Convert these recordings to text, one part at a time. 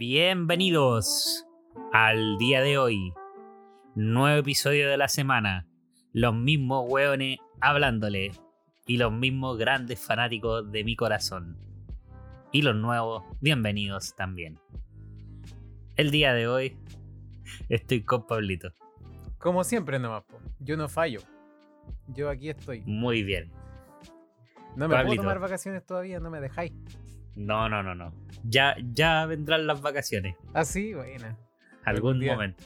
Bienvenidos al día de hoy. Nuevo episodio de la semana. Los mismos hueones hablándole. Y los mismos grandes fanáticos de mi corazón. Y los nuevos, bienvenidos también. El día de hoy estoy con Pablito. Como siempre nomás, po. yo no fallo. Yo aquí estoy. Muy bien. No me Pablito. puedo tomar vacaciones todavía, no me dejáis. No, no, no, no. Ya, ya vendrán las vacaciones. Ah, sí, buena. Algún momento.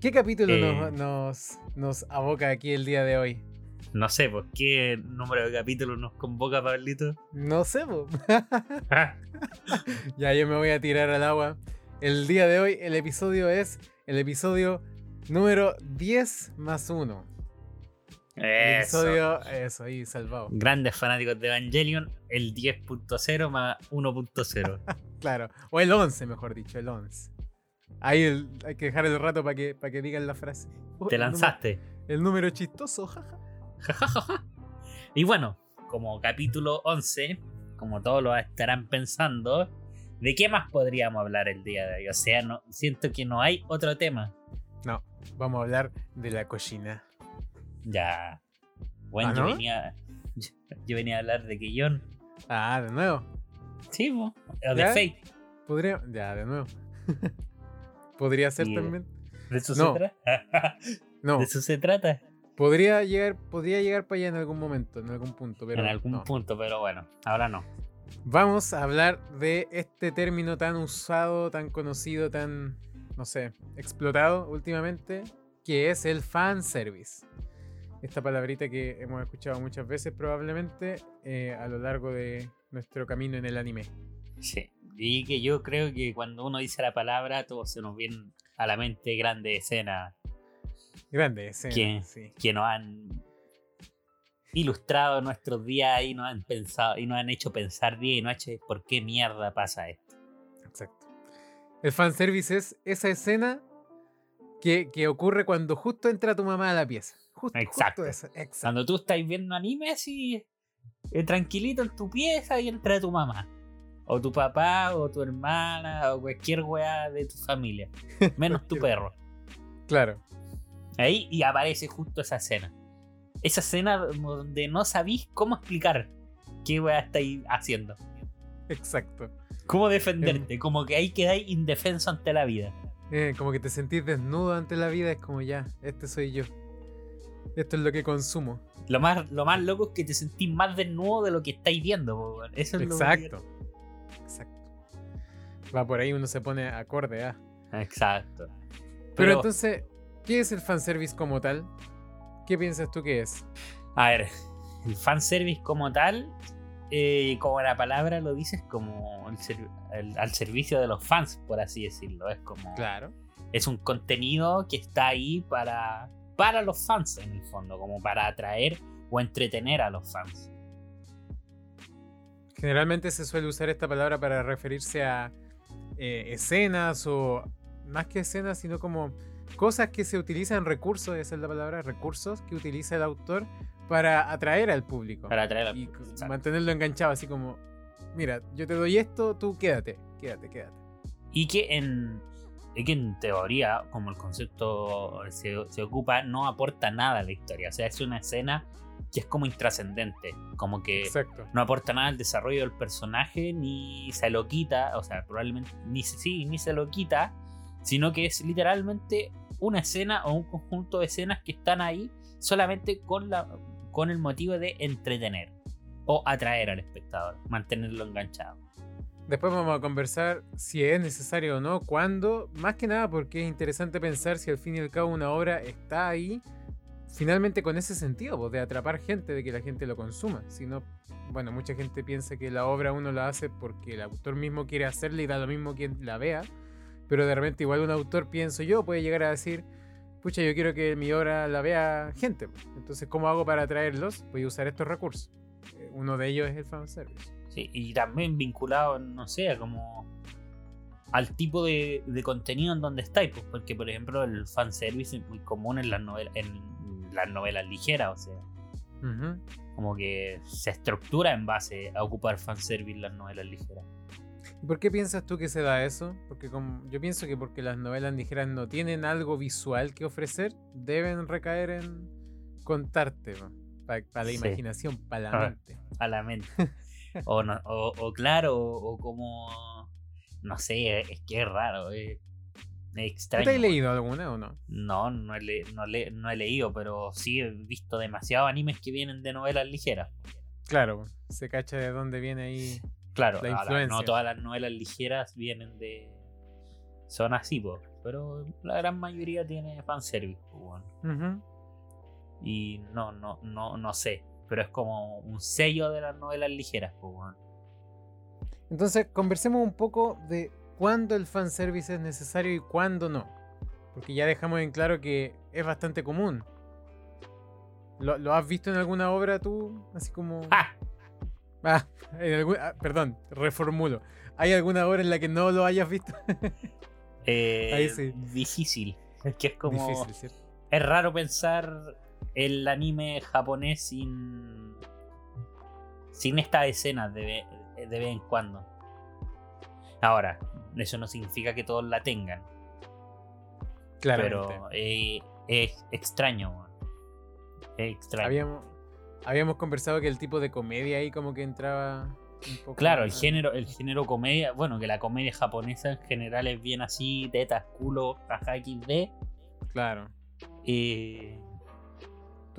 ¿Qué capítulo Eh. nos, nos, nos aboca aquí el día de hoy? No sé, pues, ¿qué número de capítulos nos convoca Pablito? No sé, po. ya yo me voy a tirar al agua. El día de hoy el episodio es el episodio número 10 más 1. El Eso. episodio, eso, ahí salvado. Grandes fanáticos de Evangelion, el 10.0 más 1.0. Claro, o el 11, mejor dicho, el 11. Ahí el- hay que dejar el rato para que, para que digan la frase. Oh, Te el número- lanzaste. El número chistoso, jaja. y bueno, como capítulo 11, como todos lo estarán pensando, ¿de qué más podríamos hablar el día de hoy? O sea, no, siento que no hay otro tema. No, vamos a hablar de la cochina. Ya. Bueno, ¿Ah, yo no? venía. Yo venía a hablar de Keyon. Ah, de nuevo. Sí, o de ¿Ya? Fate. Podría. Ya, de nuevo. Podría ser también. ¿De eso No. se trata? No, ¿De eso se trata? podría llegar, podría llegar para allá en algún momento, en algún punto, pero en algún no. punto, pero bueno, ahora no. Vamos a hablar de este término tan usado, tan conocido, tan, no sé, explotado últimamente, que es el fanservice. Esta palabrita que hemos escuchado muchas veces probablemente eh, a lo largo de nuestro camino en el anime. Sí. Y que yo creo que cuando uno dice la palabra, todo se nos viene a la mente grandes escenas Grande escena, ¿Quién? sí. que nos han ilustrado nuestros días y nos han pensado y nos han hecho pensar bien y hecho por qué mierda pasa esto. Exacto. El fanservice es esa escena que, que ocurre cuando justo entra tu mamá a la pieza. Exacto. justo exacto. Cuando tú estás viendo anime así, eh, tranquilito en tu pieza y entra tu mamá. O tu papá, o tu hermana, o cualquier weá de tu familia. Menos tu perro. Claro. Ahí y aparece justo esa escena. Esa escena donde no sabís cómo explicar qué weá estáis haciendo. Exacto. Cómo defenderte. Como que ahí quedáis indefenso ante la vida. Eh, como que te sentís desnudo ante la vida, es como ya, este soy yo. Esto es lo que consumo. Lo más, lo más loco es que te sentís más desnudo de lo que estáis viendo. po. Eso es lo Exacto. Exacto. Va por ahí, uno se pone acorde a. Exacto. Pero, Pero, entonces, ¿qué es el fanservice como tal? ¿Qué piensas tú que es? a ver, el fanservice como tal, eh, como la palabra lo dices, como el ser- el- al servicio de los fans, por así decirlo. Es como. Claro. es un contenido que está ahí para, para los fans en el fondo, como para atraer o entretener a los fans. Generalmente se suele usar esta palabra para referirse a eh, escenas o más que escenas, sino como cosas que se utilizan, recursos, esa es la palabra, recursos que utiliza el autor para atraer al público. Para atraer a y Exacto. mantenerlo enganchado, así como, mira, yo te doy esto, tú quédate, quédate, quédate. Y que en, y que en teoría, como el concepto se, se ocupa, no aporta nada a la historia. O sea, es una escena que es como intrascendente, como que Exacto. no aporta nada al desarrollo del personaje, ni se lo quita, o sea, probablemente ni se, sí, ni se lo quita, sino que es literalmente una escena o un conjunto de escenas que están ahí solamente con, la, con el motivo de entretener o atraer al espectador, mantenerlo enganchado. Después vamos a conversar si es necesario o no, cuándo, más que nada porque es interesante pensar si al fin y al cabo una obra está ahí finalmente con ese sentido, pues, de atrapar gente, de que la gente lo consuma. Si no, bueno, mucha gente piensa que la obra uno la hace porque el autor mismo quiere hacerla y da lo mismo quien la vea, pero de repente igual un autor, pienso yo, puede llegar a decir, pucha, yo quiero que mi obra la vea gente. pues. Entonces, ¿cómo hago para atraerlos? Voy a usar estos recursos. Eh, Uno de ellos es el fanservice. Sí, y también vinculado, no sé, como al tipo de, de contenido en donde estáis, pues, porque por ejemplo el fanservice es muy común en las novelas, en las novelas ligeras, o sea, como que se estructura en base a ocupar fanservice las novelas ligeras. ¿Por qué piensas tú que se da eso? Porque como, yo pienso que porque las novelas ligeras no tienen algo visual que ofrecer, deben recaer en contarte, para la Sí. imaginación, para la Ah. mente. a la mente. o, no, o, o claro, o, como. No sé, es que es raro, es, es ¿Tú extraño. te has leído alguna o no? No, no he, le- no, le- no he leído, pero sí he visto demasiados animes que vienen de novelas ligeras. Claro, se cacha de dónde viene ahí. Claro, La ahora, no influencia. todas las novelas ligeras vienen de. Son así, po, pero la gran mayoría tiene fanservice. Ujú. Y no, no, no, no sé. Pero es como un sello de las novelas ligeras, weón. Entonces, conversemos un poco de cuándo el fanservice es necesario y cuándo no. Porque ya dejamos en claro que es bastante común. ¿Lo, lo has visto en alguna obra tú? Así como... ¡Ah! Ah, en algún- ah, perdón, reformulo. ¿Hay alguna obra en la que no lo hayas visto? Eh, Ahí sí. Difícil. Es que es como. Difícil, ¿cierto? Es raro pensar el anime japonés sin. sin estas escenas de, de vez en cuando. Ahora, eso no significa que todos la tengan. Claramente. Pero eh, es extraño. Es extraño. Habíamos, habíamos conversado que el tipo de comedia ahí como que entraba un poco... Claro, el género, el género comedia, bueno, que la comedia japonesa en general es bien así, tetas, culo, jaja, XD. Claro. eh,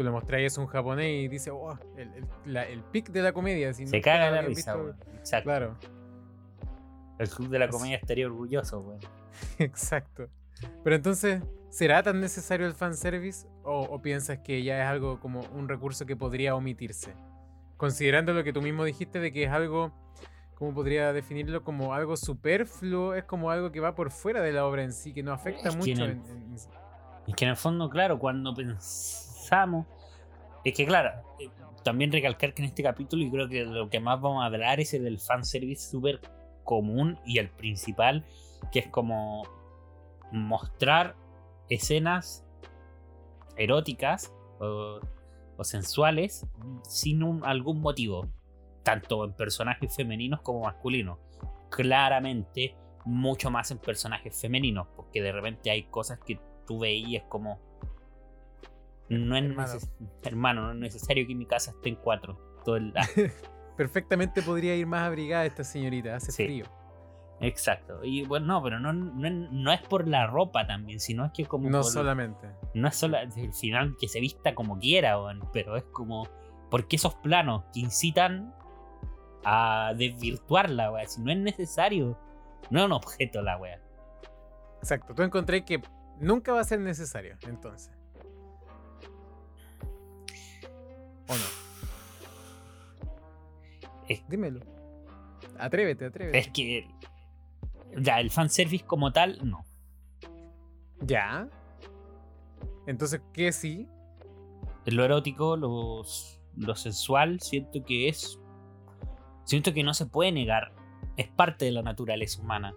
Tú le mostráis eso a un japonés y dice, oh, el, el, la- el pic de la comedia. Si se nunca caga la risa, visto-. Exacto. Claro, El club de la comedia estaría orgulloso, weón. exacto. Pero entonces, ¿será tan necesario el fanservice? ¿O, ¿O piensas que ya es algo como un recurso que podría omitirse? Considerando lo que tú mismo dijiste de que es algo, ¿cómo podría definirlo? Como algo superfluo, es como algo que va por fuera de la obra en sí, que no afecta Es que mucho. en el- en- en- Es que en el fondo, claro, cuando Es que, claro, eh, también recalcar que en este capítulo, y creo que lo que más vamos a hablar es el del fanservice súper común y el principal, que es como mostrar escenas eróticas o, o sensuales sin algún motivo, tanto en personajes femeninos como masculinos. Claramente, mucho más en personajes femeninos, porque de repente hay cosas que tú veías como. No es Hermano. neces- hermano, no es necesario que mi casa esté en cuatro. Todo el, Perfectamente podría ir más abrigada esta señorita, hace Sí. frío. exacto. Y bueno, no, pero no, no, es- no es por la ropa también, sino es que como. No por- solamente. no es solo al final que se vista como quiera, pero es como. Porque esos planos que incitan a desvirtuarla, weón, si no es necesario. No es un objeto la weá. Exacto, tú encontré que nunca va a ser necesario, entonces. ¿O no? Es- Dímelo. Atrévete, atrévete. Es que. Ya, el fanservice como tal, no. ¿Ya? Entonces, ¿qué sí? Lo erótico, lo, lo sensual, siento que es. Siento que no se puede negar. Es parte de la naturaleza humana.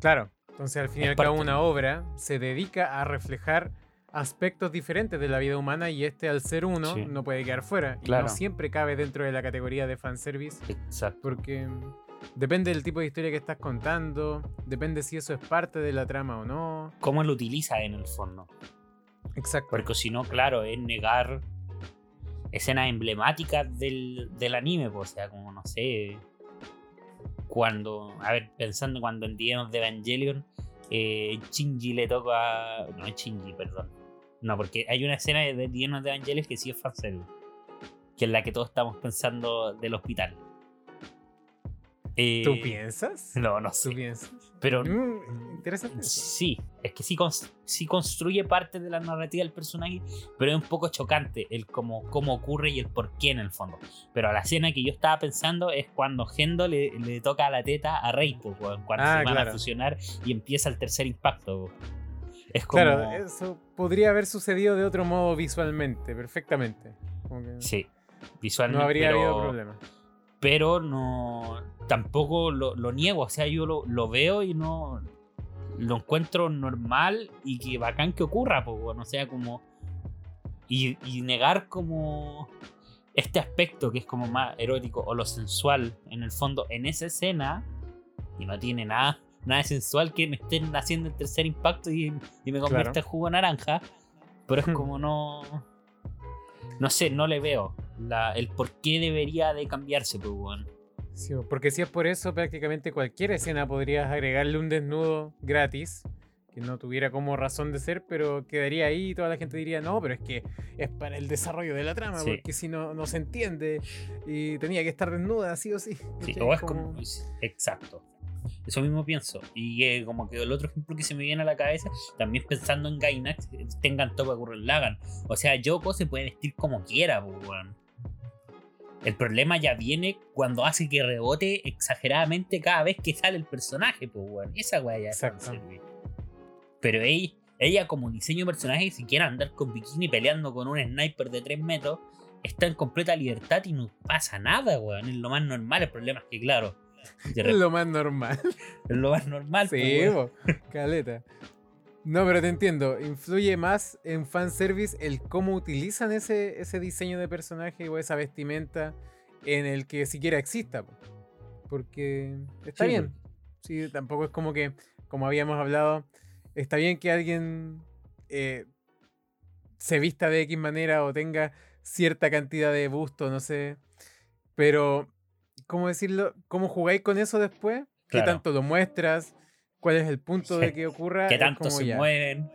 Claro. Entonces, al fin y al cabo, una obra se dedica a reflejar aspectos diferentes de la vida humana y este, al ser uno, Sí. no puede quedar fuera. Y Claro. no siempre cabe dentro de la categoría de fanservice. Exacto. Porque mm, depende del tipo de historia que estás contando, depende si eso es parte de la trama o no. ¿Cómo lo utiliza en el fondo? Exacto. Porque si no, claro, es negar escenas emblemáticas del, del anime, pues, o sea, como no sé. Cuando, a ver, pensando cuando en The End of the Evangelion, eh, Shinji le toca. No es Shinji, perdón. No, porque hay una escena de of the Evangelion que sí es fanservice. Que es la que todos estamos pensando del hospital. Eh, ¿Tú piensas? No, no ¿Tú sé. piensas? Pero Mm, interesante. Sí, es que sí, sí construye parte de la narrativa del personaje, pero es un poco chocante el cómo, cómo ocurre y el por qué en el fondo. Pero la escena que yo estaba pensando es cuando Gendo le, le toca la teta a Rey, cuando Ah, se van claro. a fusionar y empieza el tercer impacto. po. Es como... Claro, eso podría haber sucedido de otro modo visualmente, perfectamente. Como que Sí, visualmente. no habría pero, habido problema. Pero no... Tampoco lo, lo niego, o sea, yo lo, lo veo y no... Lo encuentro normal y que bacán que ocurra, pues, bueno, o sea, como... Y, y negar como este aspecto que es como más erótico o lo sensual en el fondo en esa escena Y no tiene nada, nada sensual que me estén haciendo el tercer impacto y, me convierta en jugo naranja. Pero es como no. No sé, no le veo el por qué debería de cambiarse, pues, bueno. Sí, porque si es por eso, prácticamente cualquier escena podrías agregarle un desnudo gratis que no tuviera como razón de ser, pero quedaría ahí y toda la gente diría, no, pero es que es para el desarrollo de la trama, porque si no, no se entiende y tenía que estar desnuda, sí o sí. Sí, o es como... Exacto. Eso mismo pienso. Y como que el otro ejemplo que se me viene a la cabeza, también pensando en Gainax, tengan todo para Lagan. O sea, Yoko se puede vestir como quiera, pues, El problema ya viene cuando hace que rebote exageradamente cada vez que sale el personaje, pues, weón. Esa weá ya Exacto. Pero ella, ella, como diseño de personaje, si quiere andar con bikini peleando con un sniper de 3 metros, está en completa libertad y no pasa nada, weón. Es lo más normal. El problema es que, claro. Es lo más normal. Es lo más normal, Sí, caleta. No, pero te entiendo. Influye más en fanservice el cómo utilizan ese, ese diseño de personaje o esa vestimenta en el que siquiera exista. Porque está bien. Sí, tampoco es como que, como habíamos hablado, está bien que alguien eh, se vista de X manera o tenga cierta cantidad de busto, no sé. Pero, ¿cómo decirlo? ¿Cómo jugáis con eso después? ¿Qué tanto lo muestras? ¿Cuál es el punto de que ocurra? ¿Qué tanto se mueven?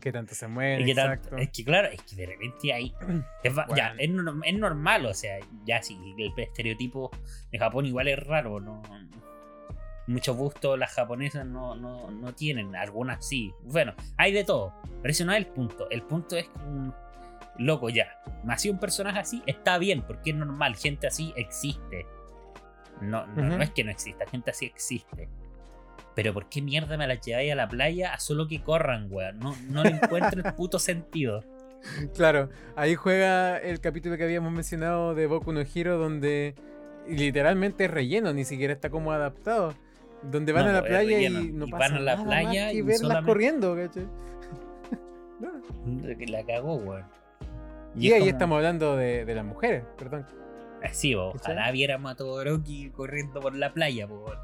¿Qué tanto se mueven? Exacto. es que claro, es que de repente hay... Es, ya, es, es, normal, o sea, ya sí, el estereotipo de Japón igual es raro, ¿no? muchos gustos las japonesas no, no, tienen, algunas sí. Bueno, hay de todo, pero ese no es el punto. El punto es un loco ya. Nació un personaje así, está bien, porque es normal, gente así existe. No, no, es que no exista, gente así existe. Pero ¿por qué mierda me la lleváis a la playa a solo que corran, weón? No, no le encuentro el puto sentido. Claro, ahí juega el capítulo que habíamos mencionado de Boku no Hero, donde literalmente es relleno, ni siquiera está como adaptado. Donde van a la playa y no pasa van a la playa y verlas corriendo, ¿cachai? La cagó, weón. Y, ahí estamos hablando de, de, las mujeres, perdón. Eh, sí, ojalá viéramos a Todoroki corriendo por la playa, weón.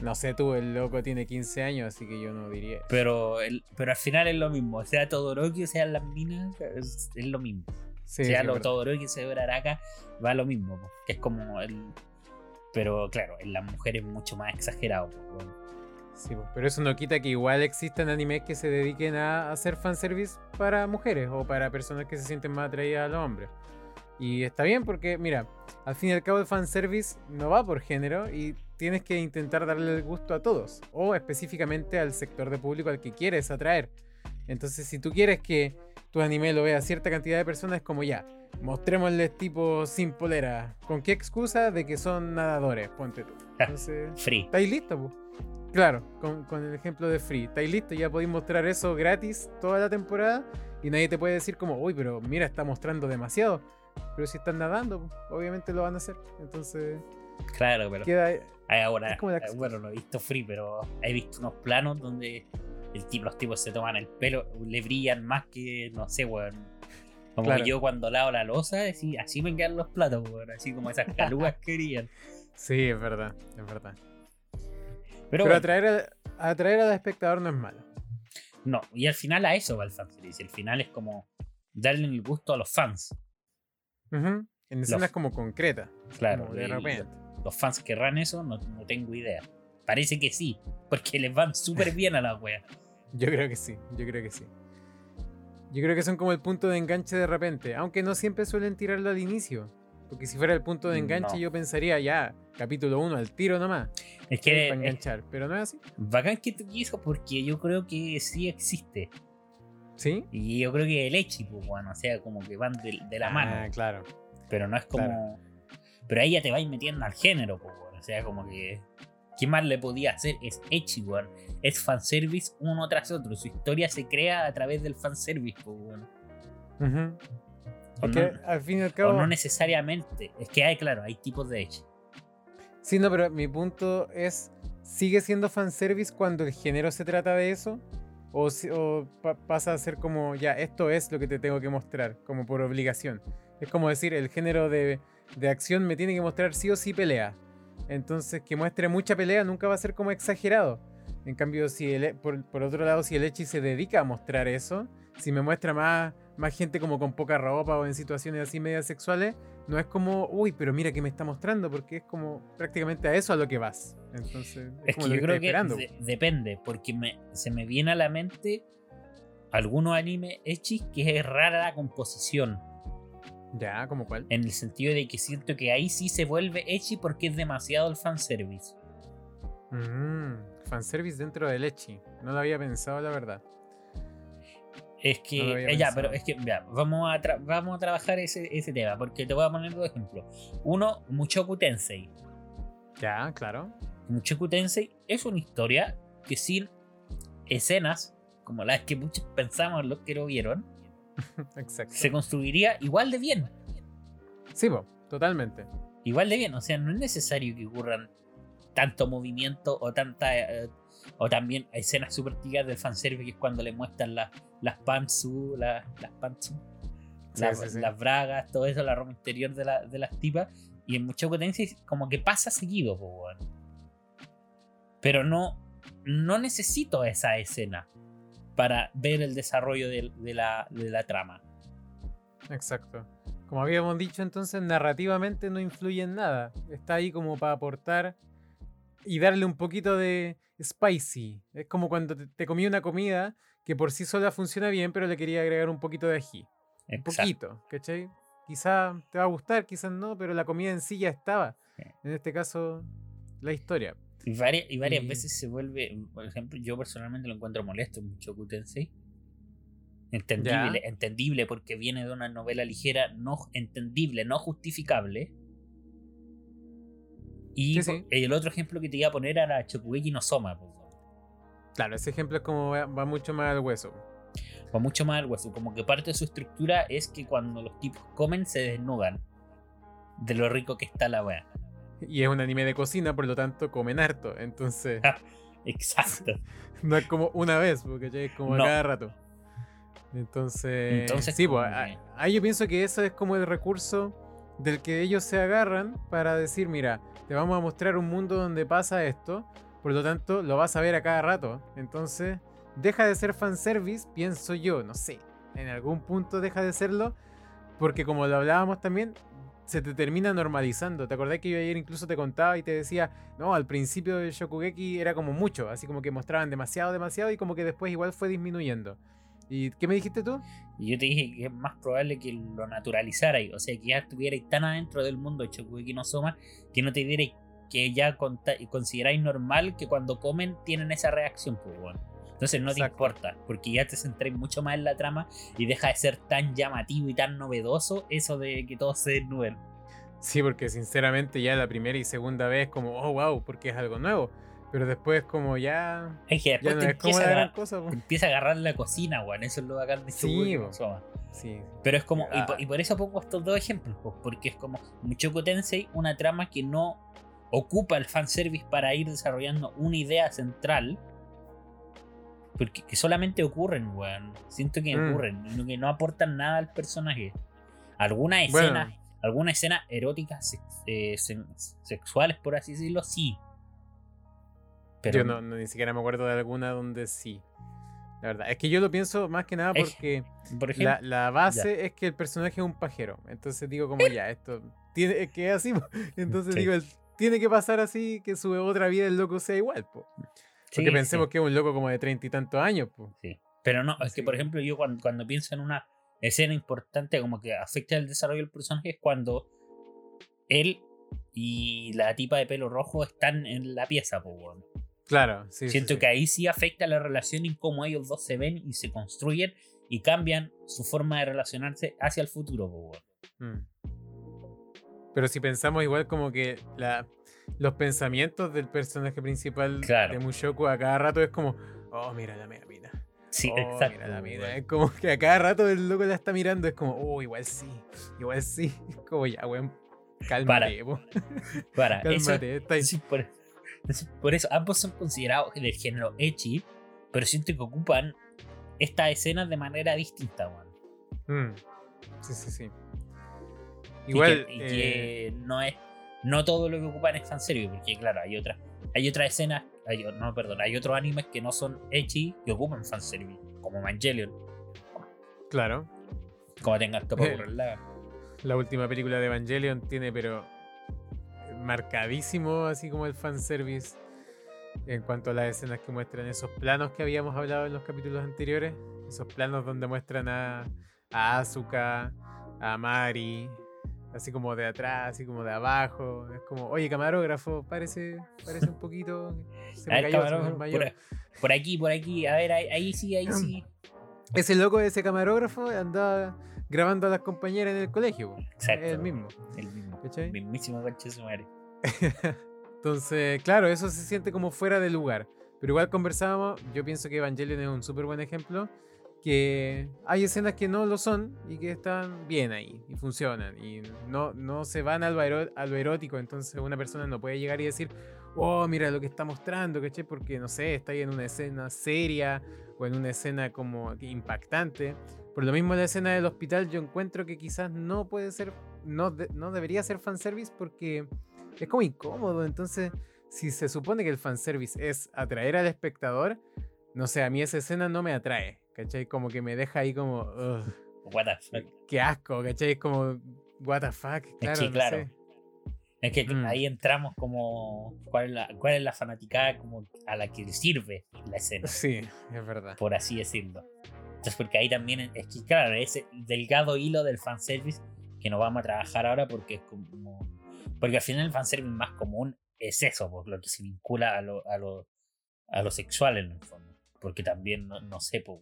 No sé tú, el loco tiene 15 años, así que yo no diría. Pero, el, pero al final es lo mismo. Sea Todoroki o sea las minas, es, lo mismo. sea lo Todoroki, sea Araka, va lo mismo. Que es como el, pero claro, en las mujeres mucho más exagerado. Sí, pero eso no quita que igual existan animes que se dediquen a hacer fanservice para mujeres o para personas que se sienten más atraídas a los hombres. Y está bien porque, mira, al fin y al cabo el fanservice no va por género y tienes que intentar darle el gusto a todos, o específicamente al sector de público al que quieres atraer. Entonces, si tú quieres que tu anime lo vea cierta cantidad de personas, es como ya, Mostrémosles tipo sin polera. ¿Con qué excusa? De que son nadadores, ponte tú. Entonces, free. ¿Estáis listos? Claro, con, el ejemplo de Free. ¿Estáis listos? Ya podéis mostrar eso gratis toda la temporada y nadie te puede decir como, uy, pero mira, está mostrando demasiado. Pero si están nadando, obviamente lo van a hacer. Entonces... Claro, pero... ahora, bueno, no he visto Free, pero he visto unos planos donde el tipo, los tipos se toman el pelo, le brillan más que, no sé, weón como yo cuando lavo la losa, así, así me quedan los platos, así como esas calugas querían. Sí, es verdad, es verdad. Pero, atraer, a, atraer al espectador no es malo. No, y al final a eso va el fanservice. El final es como darle el gusto a los fans. En escenas como concretas. Claro, de repente. Los fans querrán eso, no, no, tengo idea. Parece que sí, porque les van súper bien a las weas. Yo creo que sí, yo creo que sí. Yo creo que son como el punto de enganche de repente, aunque no siempre suelen tirarlo al inicio. Porque si fuera el punto de enganche, yo pensaría ya, capítulo 1, al tiro nomás. Es que. Para enganchar, pero no es así. Bacán que tú quiso, porque yo creo que sí existe. ¿Sí? Y yo creo que el Echi, pues, bueno, o sea, como que van de, la mano. Ah, claro. Pero no es como. Pero ahí ya te vais metiendo al género, pues, bueno, o sea, como que. ¿Qué más le podía hacer? Es Echi, weón es fanservice uno tras otro. Su historia se crea a través del fanservice, pues, bueno. al fin y al cabo. no necesariamente. Es que hay, claro, hay tipos de hecho. Sí, no, pero mi punto es: ¿sigue siendo fanservice cuando el género se trata de eso? ¿O, pasa a ser como, ya, esto es lo que te tengo que mostrar, como por obligación? Es como decir, el género de, de acción me tiene que mostrar sí o sí pelea. Entonces, que muestre mucha pelea nunca va a ser como exagerado. En cambio, si el, por, por otro lado, si el Echi se dedica a mostrar eso, si me muestra más, más gente como con poca ropa o en situaciones así medias sexuales, no es como, uy, pero mira que me está mostrando, porque es como prácticamente a eso a lo que vas. Entonces, es, como que lo yo creo que esperando. de- depende, porque me, se me viene a la mente algunos animes hechis que es rara la composición. Ya, como cuál. En el sentido de que siento que ahí sí se vuelve echi porque es demasiado el fanservice. Mm, fanservice dentro del Echi. No lo había pensado, la verdad. Es que, eh, ya, pero es que, ya, vamos a, vamos a trabajar ese, ese tema, porque te voy a poner dos ejemplos. Uno, Muchoku Tensei. Ya, claro. Muchoku Tensei es una historia que sin escenas, como las que muchos pensamos los que lo vieron, Exacto. se construiría igual de bien. Sí, po, totalmente. Igual de bien, o sea, no es necesario que ocurran tanto movimiento o tanta... eh, o también escenas súper típicas del fanservice que es cuando le muestran las las pantsu, las, las pantsu, Sí, las, sí, sí. las bragas, todo eso, la ropa interior de, la- de las tipas. Y en Muchoku Tensei como que pasa seguido. Pero no, no necesito esa escena para ver el desarrollo de, de la, de la trama. Exacto. Como habíamos dicho entonces, narrativamente no influye en nada. Está ahí como para aportar y darle un poquito de spicy. Es como cuando te, te comí una comida que por sí sola funciona bien, pero le quería agregar un poquito de ají. Un Exacto. poquito, ¿cachai? Quizá te va a gustar, quizás no, pero la comida en sí ya estaba. En este caso, la historia. Y varias, y varias Y- veces se vuelve, por ejemplo, yo personalmente lo encuentro molesto en Mushoku Tensei. Entendible, entendible porque viene de una novela ligera, no entendible, no justificable. Y Sí, el otro ejemplo que te iba a poner era Chokugeki no Soma. weón. Claro, ese ejemplo es como va, va mucho más al hueso. Va mucho más al hueso. Como que parte de su estructura es que cuando los tipos comen se desnudan. De lo rico que está la weá. Y es un anime de cocina, por lo tanto comen harto. Entonces, Ah. Exacto. no es como una vez, porque ya es como a cada rato. Entonces, Entonces, sí, pues, ahí yo pienso que eso es como el recurso del que ellos se agarran para decir, mira, te vamos a mostrar un mundo donde pasa esto, por lo tanto lo vas a ver a cada rato. Entonces, deja de ser fanservice, pienso yo, no sé, en algún punto deja de serlo, porque como lo hablábamos también, se te termina normalizando. ¿Te acordás que yo ayer incluso te contaba y te decía, no, al principio de Shokugeki era como mucho, así como que mostraban demasiado, demasiado y como que después igual fue disminuyendo. ¿Y qué me dijiste tú? Y yo te dije que es más probable que lo naturalizara, o sea, que ya estuvierais tan adentro del mundo de Shokugeki no Soma que no te dierais que ya consideráis normal que cuando comen tienen esa reacción, pues, weón. Entonces no te importa, porque ya te centráis mucho más en la trama y deja de ser tan llamativo y tan novedoso eso de que todos se desnuden. Sí, porque sinceramente ya la primera y segunda vez como, oh, wow, porque es algo nuevo. Pero después como ya... Es que Ya después no te, es como empieza a agarrar, cosa. po. te empieza a agarrar la cocina, weón. Eso es lo bacán de Sí, no bo. Soma. Sí. Pero es como, y por, y por eso pongo estos dos ejemplos, pues, porque es como Muchoku Tensei, una trama que no ocupa el fanservice para ir desarrollando una idea central, porque que solamente ocurren, weón. Siento que Mm. ocurren, que no aportan nada al personaje. Algunas Bueno. escenas, algunas escenas eróticas eh, sexuales, por así decirlo, sí. Pero yo no, no- ni siquiera me acuerdo de alguna donde sí. La verdad, es que yo lo pienso más que nada porque por la, la base es que el personaje es un pajero. Entonces digo como ya, esto tiene es que es así. Entonces Sí. digo, tiene que pasar así que su otra vida el loco sea igual. po. Porque sí. pensemos que es un loco como de treinta y tantos años. po. Sí. Pero no, es que por ejemplo yo cuando, cuando pienso en una escena importante como que afecta el desarrollo del personaje es cuando él y la tipa de pelo rojo están en la pieza, po, weón. Claro, sí. Siento sí. que ahí sí afecta la relación y cómo ellos dos se ven y se construyen y cambian su forma de relacionarse hacia el futuro. Mm. Pero si pensamos igual como que la, los pensamientos del personaje principal Claro. de Mushoku a cada rato es como, oh, mira la mera mina. Sí, oh, exacto. mira la mina. Es como que a cada rato el loco la está mirando, es como, oh, igual sí, igual sí. Es como ya, weón, cálmate, Para, eso, cálmate. está ahí. Sí, por, por eso ambos son considerados del género Echi, pero siento que ocupan estas escenas de manera distinta, weón. Mm. Sí, sí, sí. Y Igual, que- y eh, que no es no todo lo que ocupan es fanservice, porque claro, hay otras hay otras escenas, hay, no, perdón, hay otros animes que no son echi que ocupan fanservice, como Evangelion. Claro. Como tengas que la... la última película de Evangelion tiene, pero marcadísimo, así como el fanservice en cuanto a las escenas que muestran esos planos que habíamos hablado en los capítulos anteriores. Esos planos donde muestran a, a Asuka, a Mari, así como de atrás, así como de abajo. Es como, oye, camarógrafo, parece, parece un poquito. Se me cayó, por, por, aquí, por aquí, a ver, ahí, sí, ahí sí. Ese loco de ese camarógrafo andaba grabando a las compañeras en el colegio. Exacto. el mismo. El mismo. El mismísimo coche su madre. Entonces, claro, eso se siente como fuera de lugar. Pero igual conversábamos, yo pienso que Evangelion es un súper buen ejemplo que hay escenas que no lo son y que están bien ahí y funcionan y no, no se van a lo, erótico, entonces una persona no puede llegar y decir, oh, mira lo que está mostrando, ¿caché? Porque no sé, está ahí en una escena seria o en una escena como impactante. Por lo mismo la escena del hospital yo encuentro que quizás no puede ser, no, no debería ser fanservice porque es como incómodo, entonces si se supone que el fanservice es atraer al espectador, no sé, a mí esa escena no me atrae. ¿cachai? Como que me deja ahí como. what the fuck. Qué asco, ¿cachai? Es como. What the fuck. Claro, es claro. Es que mm. ahí entramos como. ¿cuál es, la, ¿Cuál es la fanaticada como a la que sirve la escena? Sí, es verdad. Por así decirlo. Entonces, porque ahí también. Es que, claro, ese delgado hilo del fanservice que no vamos a trabajar ahora porque es como. Porque al final el fanservice más común es eso, por lo que se vincula a lo, a lo, a lo sexual en el fondo. Porque también, no, sé, pues,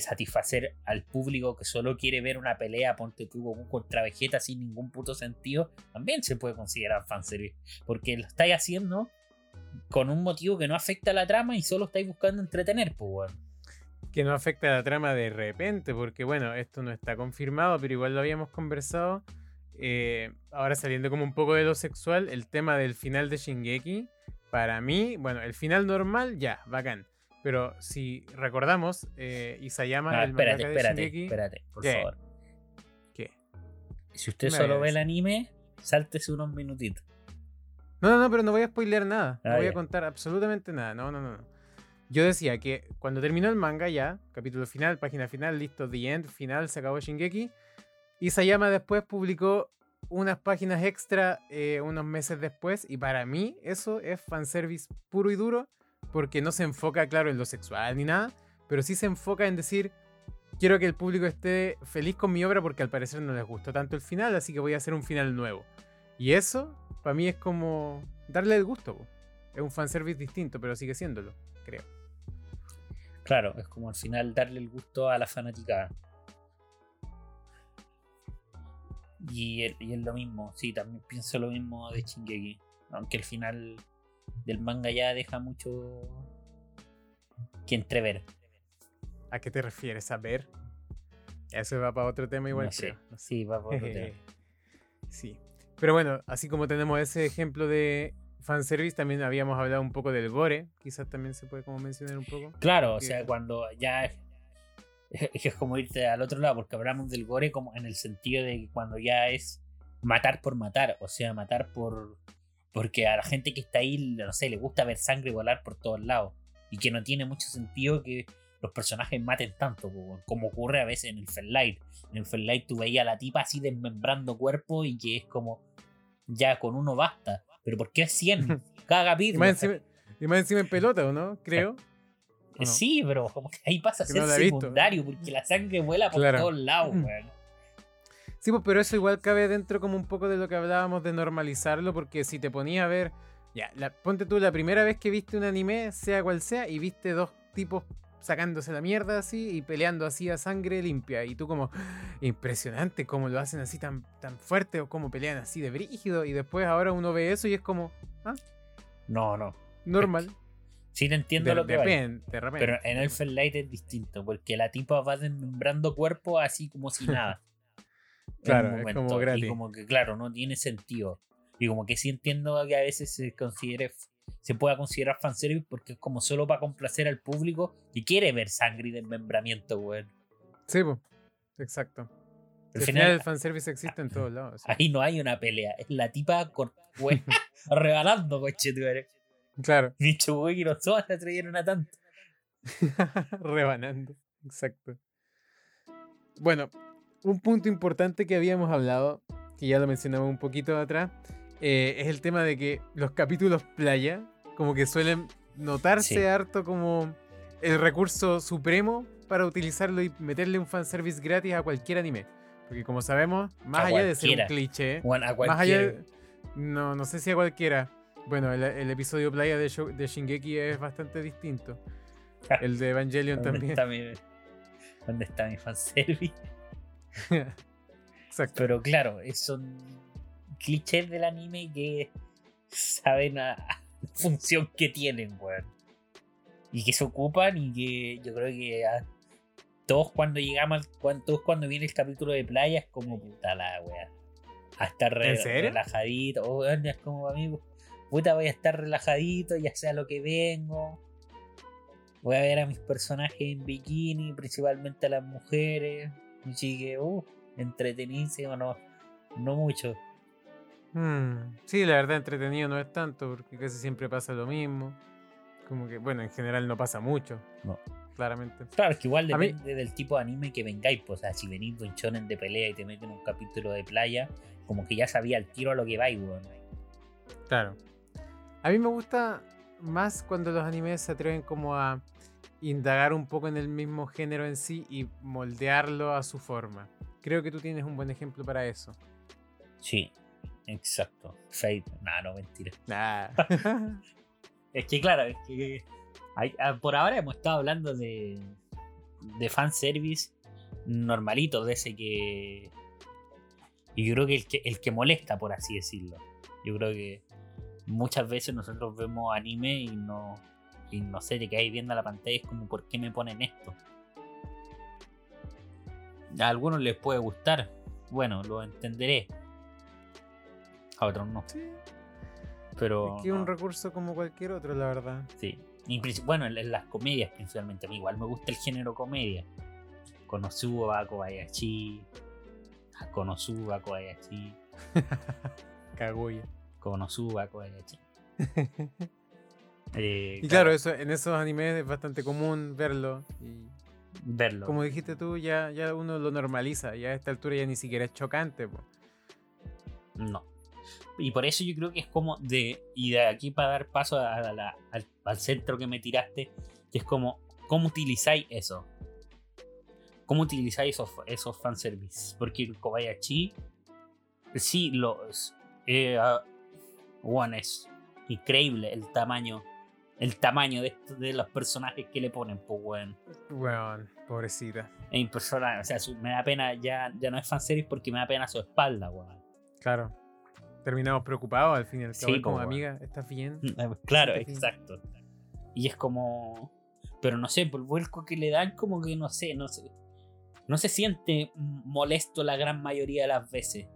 satisfacer al público que solo quiere ver una pelea, ponte tú contra Vegeta sin ningún puto sentido, también se puede considerar fanservice, porque lo estáis haciendo con un motivo que no afecta a la trama y solo estáis buscando entretener, pues, Que no afecta a la trama de repente, porque bueno, esto no está confirmado, pero igual lo habíamos conversado. Eh, ahora saliendo como un poco de lo sexual, el tema del final de Shingeki, para mí, bueno, el final normal, ya, bacán. Pero si recordamos, eh, Isayama. Ah, espérate, espérate, espérate, por favor. ¿Qué? Si usted solo ve el anime, sáltese unos minutitos. No, no, no, pero no voy a spoilear nada. no ah, voy a contar absolutamente nada. No, no, no. Yo decía que cuando terminó el manga ya, capítulo final, página final, listo, the end, final, se acabó Shingeki. Isayama después publicó unas páginas extra eh, unos meses después y para mí eso es fanservice puro y duro porque no se enfoca, claro, en lo sexual ni nada, pero sí se enfoca en decir, quiero que el público esté feliz con mi obra porque al parecer no les gustó tanto el final, así que voy a hacer un final nuevo. Y eso, para mí, es como darle el gusto. Es un fanservice distinto, pero sigue siéndolo, creo. Claro, es como al final darle el gusto a la fanática. Y, y es lo mismo, sí, también pienso lo mismo de Shingeki. Aunque al final del manga ya deja mucho que entrever. ¿A qué te refieres? ¿A ver? Eso va para otro tema igual. Sí, va para otro tema. Sí. Pero bueno, así como tenemos ese ejemplo de fanservice, también habíamos hablado un poco del gore. Quizás también se puede como mencionar un poco. Claro, o sea, cuando ya es, como irte al otro lado, porque hablamos del gore como en el sentido de cuando ya es matar por matar, o sea, matar por porque a la gente que está ahí, no sé, le gusta ver sangre volar por todos lados. Y que no tiene mucho sentido que los personajes maten tanto, como ocurre a veces en el Light. En el Light tú veías a la tipa así desmembrando cuerpo y que es como, ya con uno basta. Pero ¿por qué es 100? Cada capítulo. Y más, encima, en pelota, ¿o no? Creo. Sí, pero como que ahí pasa a ser secundario, porque la sangre vuela por todos lados, weón. Sí, pues, pero eso igual cabe dentro como un poco de lo que hablábamos de normalizarlo, porque si te ponía a ver, ya, ponte tú la primera vez que viste un anime, sea cual sea, y viste dos tipos sacándose la mierda así y peleando así a sangre limpia. Y tú como, impresionante cómo lo hacen así tan, tan fuerte o cómo pelean así de brígido. Y después ahora uno ve eso y es como, ¿ah? No, no. Normal. Sí te entiendo lo que de Pero en el Light es distinto, porque la tipa va desmembrando cuerpo así como si nada. Claro, es como gratis. Y como que, claro, no tiene sentido. Y como que sí entiendo que a veces se considere se pueda considerar fanservice porque es como solo para complacer al público y quiere ver sangre y desmembramiento, weón. Sí, pues, exacto. Al final, el fanservice existe en todos lados. Ahí no hay una pelea. Es la tipa con regalando, coche, tú eres. Claro. Dicho, güey, que los dos se atreyeron a tanto. Rebanando. Exacto. Bueno, un punto importante que habíamos hablado, que ya lo mencionamos un poquito atrás, eh, es el tema de que los capítulos playa, como que suelen notarse harto como el recurso supremo para utilizarlo y meterle un fanservice gratis a cualquier anime. Porque como sabemos, más allá de ser un cliché, más allá no, no sé si a cualquiera. Bueno, el, episodio playa de, de, Shingeki es bastante distinto. el de Evangelion también. Está mi, ¿Dónde está mi fanservice? Exacto. Pero claro, son clichés del anime que saben la función que tienen, weón. Y que se ocupan y que yo creo que todos cuando llegamos, todos cuando viene el capítulo de playa es como puta la weón. A estar relajadito. Oh, es como amigo. Puta, voy a estar relajadito, ya sea lo que vengo. Voy a ver a mis personajes en bikini, principalmente a las mujeres. Así que, uh, entretenidísimo, no, no mucho. Hmm, sí, la verdad, entretenido no es tanto, porque casi siempre pasa lo mismo. Como que, bueno, en general no pasa mucho. No. Claramente. Claro, es que igual depende del tipo de anime que vengáis. Pues, o sea, si venís un shonen de pelea y te meten un capítulo de playa, como que ya sabía el tiro a lo que vais, weón. Claro. A mí me gusta más cuando los animes se atreven como a indagar un poco en el mismo género en sí y moldearlo a su forma. Creo que tú tienes un buen ejemplo para eso. Sí, exacto. Fate, nah, no, mentira. Nah. es que claro, es que ah, por ahora hemos estado hablando de, de fanservice normalito, de ese que... Y yo creo que el, que el que molesta, por así decirlo. Yo creo que muchas veces nosotros vemos anime y no, y no sé, te quedáis viendo la pantalla, es como, ¿por qué me ponen esto? A algunos les puede gustar, bueno, lo entenderé. A otros no. Sí. Pero. Es que es un recurso como cualquier otro, la verdad. Sí. bueno, en, las comedias principalmente. A mí igual me gusta el género comedia. Konosuba, Kobayashi. Konosuba, Kobayashi. Kaguya. Konosuba, Kobayashi. Eh, y claro, eso, en esos animes es bastante común verlo. Y verlo. Como dijiste tú, ya, ya uno lo normaliza. Ya a esta altura ya ni siquiera es chocante. No. Y por eso yo creo que es como de. Y de aquí para dar paso al, centro que me tiraste, que es como. ¿Cómo utilizáis eso? ¿Cómo utilizáis esos, esos fanservice? Porque el Kobayashi. Sí, los. Eh, one es increíble el tamaño el tamaño de, de los personajes que le ponen, pues, weón. Weón, pobrecita. Es impresionante, o sea, me da pena, ya, ya no es fanseries porque me da pena su espalda, weón. Claro. Terminamos preocupados al fin y al cabo. como amiga, ¿estás bien? Claro, exacto. Y es como. Pero no sé, por el vuelco que le dan, como que no sé, no sé. No se siente molesto la gran mayoría de las veces.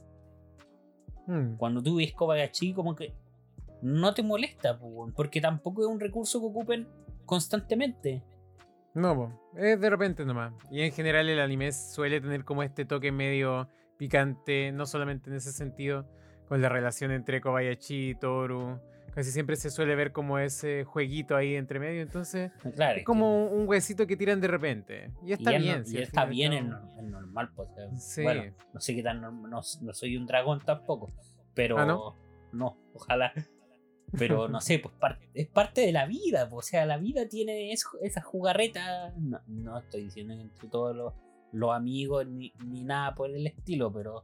Hmm. Cuando tú ves Kobayashi, como que no te molesta, porque tampoco es un recurso que ocupen constantemente. No, es de repente nomás. Y en general el anime suele tener como este toque medio picante, no solamente en ese sentido, con la relación entre Kobayashi y Toru. Casi siempre se suele ver como ese jueguito ahí entre medio, entonces es como un huesito que tiran de repente. Y está bien. y está bien en, normal, pues. Bueno, no sé qué tan no, soy un dragón tampoco, pero ¿Ah, no, ojalá. Pero no sé, pues es parte de la vida, pues, o sea, la vida tiene esa jugarreta. No, estoy diciendo entre todos los, amigos ni, nada por el estilo, pero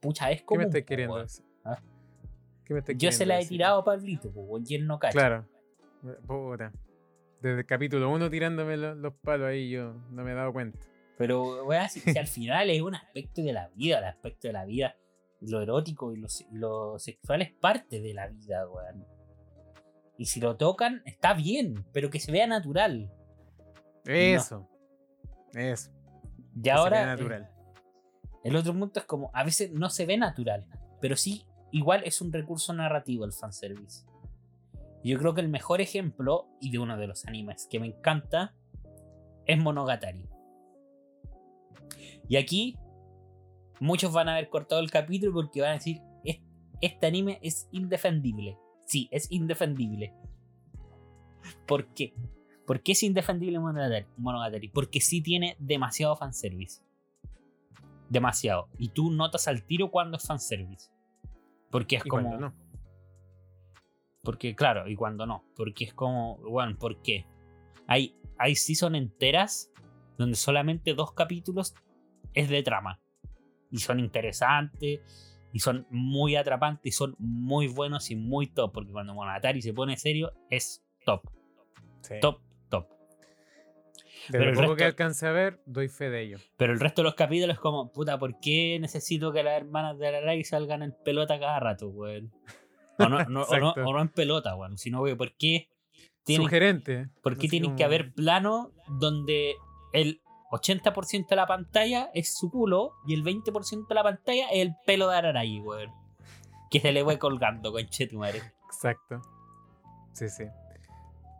pucha, es como. ¿Qué me estás queriendo Yo se la he tirado a Pablito, pues, y él no cacha. Claro, puta. Desde el capítulo 1 tirándome los, palos ahí, yo no me he dado cuenta. Pero, weá, si, al final es un aspecto de la vida, el aspecto de la vida lo erótico y lo, sexual es parte de la vida, weón. Y si lo tocan, está bien, pero que se vea natural. Eso. Eso. Y ahora. natural. El otro punto es como, a veces no se ve natural, pero sí, igual es un recurso narrativo el fanservice. Yo creo que el mejor ejemplo, y de uno de los animes que me encanta, es Monogatari. Y aquí muchos van a haber cortado el capítulo porque van a decir, este anime es indefendible. Sí, es indefendible. ¿Por qué? ¿Por qué es indefendible Monogatari? Porque sí tiene demasiado fanservice. Demasiado. Y tú notas al tiro cuando es fanservice. Porque es como. no. Porque, claro, y cuando no. Porque es como. Bueno, ¿por qué? Hay, hay season enteras donde solamente dos capítulos es de trama. Y son interesantes. Y son muy atrapantes. Y son muy buenos y muy top. Porque cuando Monogatari se pone serio, es top. Top, pero el poco que alcance a ver, doy fe de ello. Pero el resto de los capítulos es como, puta, ¿por qué necesito que las hermanas de Ararai salgan en pelota cada rato, weón? O no, no, en pelota, weón. Sino, weón, ¿por qué tienen, Sugerente. ¿Por qué tienen que haber plano donde el 80% de la pantalla es su culo y el 20% de la pantalla es el pelo de Ararai, weón? Que se le va colgando, madre. Exacto. Sí, sí.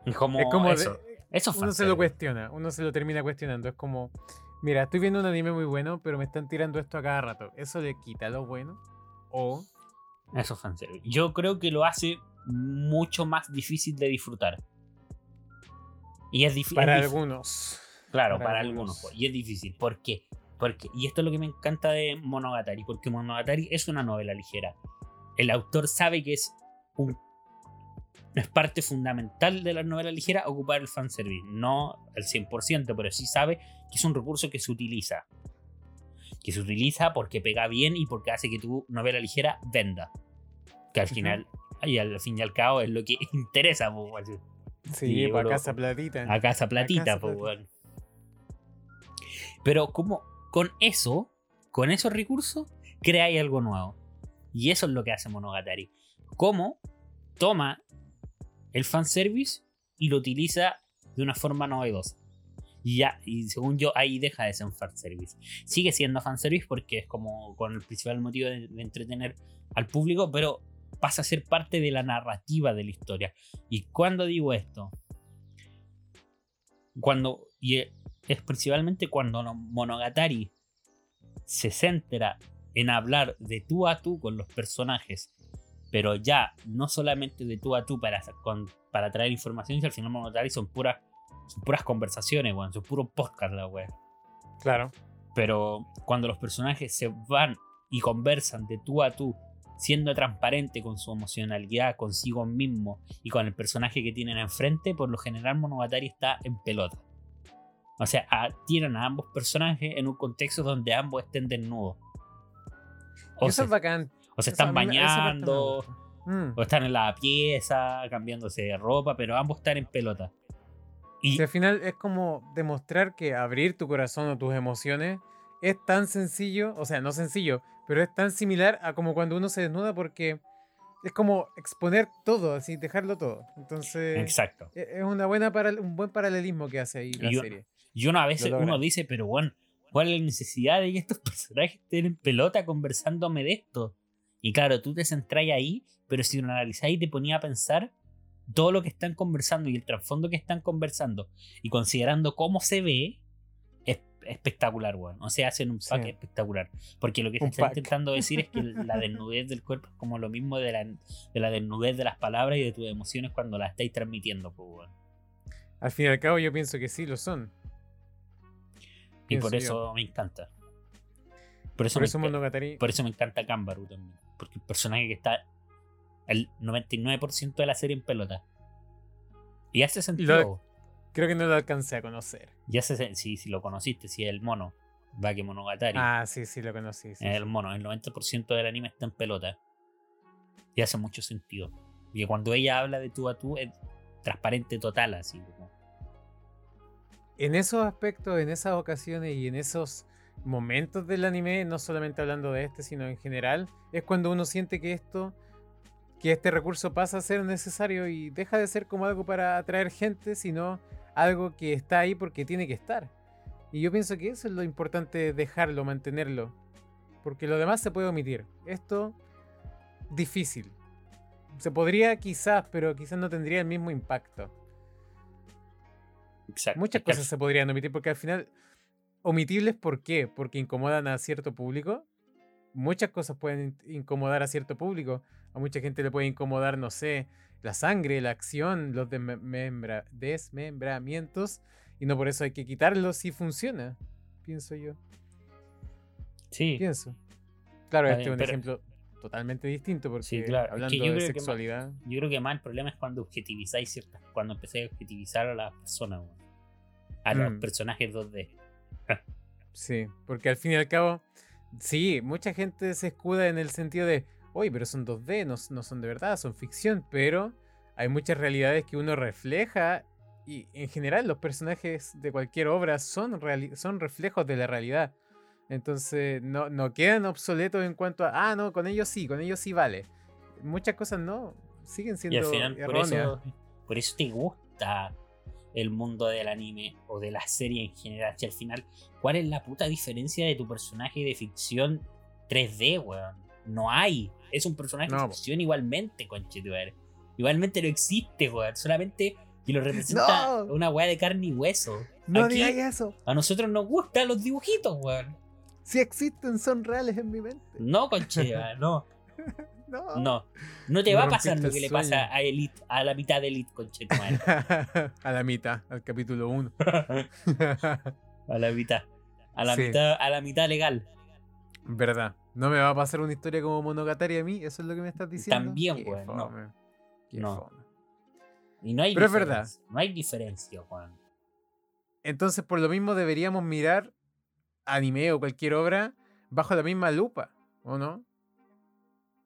Es como, es como eso. Eso Uno se lo cuestiona, uno se lo termina cuestionando. Es como, mira, estoy viendo un anime muy bueno, pero me están tirando esto a cada rato. ¿Eso le quita lo bueno? O. Eso es fanservice. Yo creo que lo hace mucho más difícil de disfrutar. Y es difícil. Para algunos. Claro, para, algunos. Y es difícil. ¿Por qué? Porque, y esto es lo que me encanta de Monogatari, porque Monogatari es una novela ligera. El autor sabe que es un es parte fundamental de la novela ligera ocupar el fanservice. No al 100%, pero sí sabe que es un recurso que se utiliza. Que se utiliza porque pega bien y porque hace que tu novela ligera venda. Que al final, y al fin y al cabo, es lo que interesa, pues, Sí, a casa platita. A casa platita, pues, Pero como con eso, con esos recursos, creáis algo nuevo. Y eso es lo que hace Monogatari. Cómo toma el fanservice y lo utiliza de una forma novedosa. Y ya, y según yo, ahí deja de ser un fanservice. Sigue siendo fanservice porque es como con el principal motivo de, entretener al público, pero pasa a ser parte de la narrativa de la historia. ¿Y cuando digo esto? Cuando, y es principalmente cuando Monogatari se centra en hablar de tú a tú con los personajes pero ya no solamente de tú a tú para, para traer información, y al final Monogatari son puras, son puras conversaciones, weón, son puros podcast, la weón. Claro. Pero cuando los personajes se van y conversan de tú a tú, siendo transparente con su emocionalidad, consigo mismo y con el personaje que tienen enfrente, por lo general Monogatari está en pelota. O sea, tienen a ambos personajes en un contexto donde ambos estén desnudos. Eso es bacán. O se están bañando, mm. o están en la pieza, cambiándose de ropa, pero ambos están en pelota. Y al final es como demostrar que abrir tu corazón o tus emociones es tan sencillo, o sea, no sencillo, pero es tan similar a como cuando uno se desnuda porque es como exponer todo, así, dejarlo todo. Entonces, Exacto. E, es una buena para, un buen paralelismo que hace ahí la serie. Y uno a veces uno dice, pero bueno, ¿cuál es la necesidad de que estos personajes estén en pelota conversándome de esto? Y claro, tú te centras ahí, pero si lo analizáis te ponía a pensar todo lo que están conversando y el trasfondo que están conversando y considerando cómo se ve, es espectacular, weón. O sea, hacen un pack espectacular. Porque lo que se está intentando decir es que la desnudez del cuerpo es como lo mismo de la, de la desnudez de las palabras y de tus emociones cuando las estáis transmitiendo, pues, weón. Al fin y al cabo, yo pienso que sí lo son. Y por eso me encanta. Por eso, me, por eso me encanta Kambaru también. Porque el personaje que está el 99% de la serie en pelota. Y hace sentido. creo que no lo alcancé a conocer. Ya sé si, si lo conociste, si es el mono. Bakemonogatari. Ah, sí, sí, lo conocí. el mono, el 90% del anime está en pelota. Y hace mucho sentido. Y cuando ella habla de tú a tú es transparente total, así. En esos aspectos, en esas ocasiones y en esos momentos del anime, no solamente hablando de este, sino en general, es cuando uno siente que esto, que este recurso pasa a ser necesario y deja de ser como algo para atraer gente, sino algo que está ahí porque tiene que estar. Y yo pienso que eso es lo importante, dejarlo, mantenerlo. Porque lo demás se puede omitir. Esto, difícil. Se podría quizás, pero quizás no tendría el mismo impacto. Muchas cosas se podrían omitir porque al final omitibles, ¿por qué? Porque incomodan a cierto público. muchas cosas pueden incomodar a cierto público. A mucha gente le puede incomodar, no sé, la sangre, la acción, los desmembramientos. Y no por eso hay que quitarlos si funciona, pienso yo. Sí. Pienso. Claro, este es un ejemplo totalmente distinto porque hablando de sexualidad. yo creo que más el problema es cuando objetivizáis ciertas, cuando empecé a objetivizar a las personas, a los mm. personajes 2D. Sí, porque al fin y al cabo, sí, mucha gente se escuda en el sentido de, oye, pero son 2D, no, no son de verdad, son ficción, pero hay muchas realidades que uno refleja y en general los personajes de cualquier obra son, son reflejos de la realidad. Entonces no, no quedan obsoletos en cuanto a, ah, no, con ellos sí, con ellos sí vale. Muchas cosas no, siguen siendo Por eso, por eso te gusta el mundo del anime o de la serie en general. Si al final, ¿cuál es la puta diferencia de tu personaje de ficción 3D, weón? No hay. Es un personaje de ficción igualmente, conchetuar. Igualmente no existe, weón. Solamente que lo representa una weá de carne y hueso. No digáis eso. A nosotros nos gustan los dibujitos, weón. Si existen, son reales en mi mente. No, conchea, no. no. No. No te va a pasar lo que le pasa a Elite, a la mitad de Elite, concheta. a la mitad, al capítulo 1. a la mitad. A la mitad, a la mitad legal. Verdad. No me va a pasar una historia como Monogatari a mí, eso es lo que me estás diciendo. También, Juan. No. no. Y no hay Pero es verdad. No hay diferencia, Juan. Entonces, por lo mismo deberíamos mirar anime o cualquier obra bajo la misma lupa, ¿o no?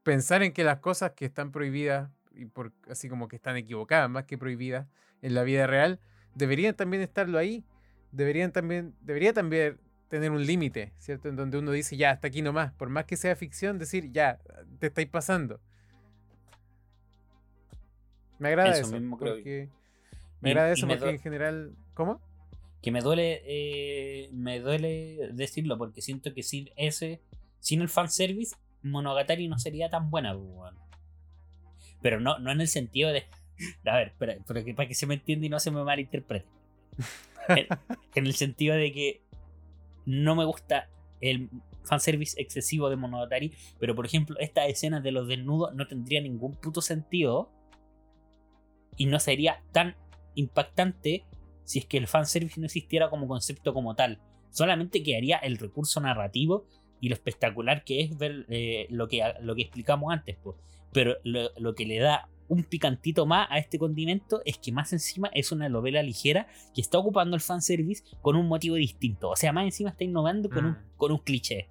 Pensar en que las cosas que están prohibidas, y por, así como que están equivocadas más que prohibidas en la vida real, deberían también estarlo ahí. Deberían también, debería también tener un límite, ¿cierto? En donde uno dice, ya, hasta aquí nomás. Por más que sea ficción, decir, ya, te estáis pasando. Me agrada eso. porque, Me agrada eso porque en general. ¿Cómo? que me duele eh, me duele decirlo porque siento que sin ese sin el fanservice Monogatari no sería tan buena pues, pero no no en el sentido de a ver pero, que, para que se me entienda y no se me malinterprete en, en el sentido de que no me gusta el fanservice excesivo de Monogatari pero por ejemplo estas escenas de los desnudos no tendría ningún puto sentido y no sería tan impactante si es que el fanservice no existiera como concepto como tal. Solamente quedaría el recurso narrativo y lo espectacular que es ver eh, lo, que, lo que explicamos antes. Pues. Pero lo, que le da un picantito más a este condimento es que más encima es una novela ligera que está ocupando el fanservice con un motivo distinto. O sea, más encima está innovando con, un, mm. con un cliché.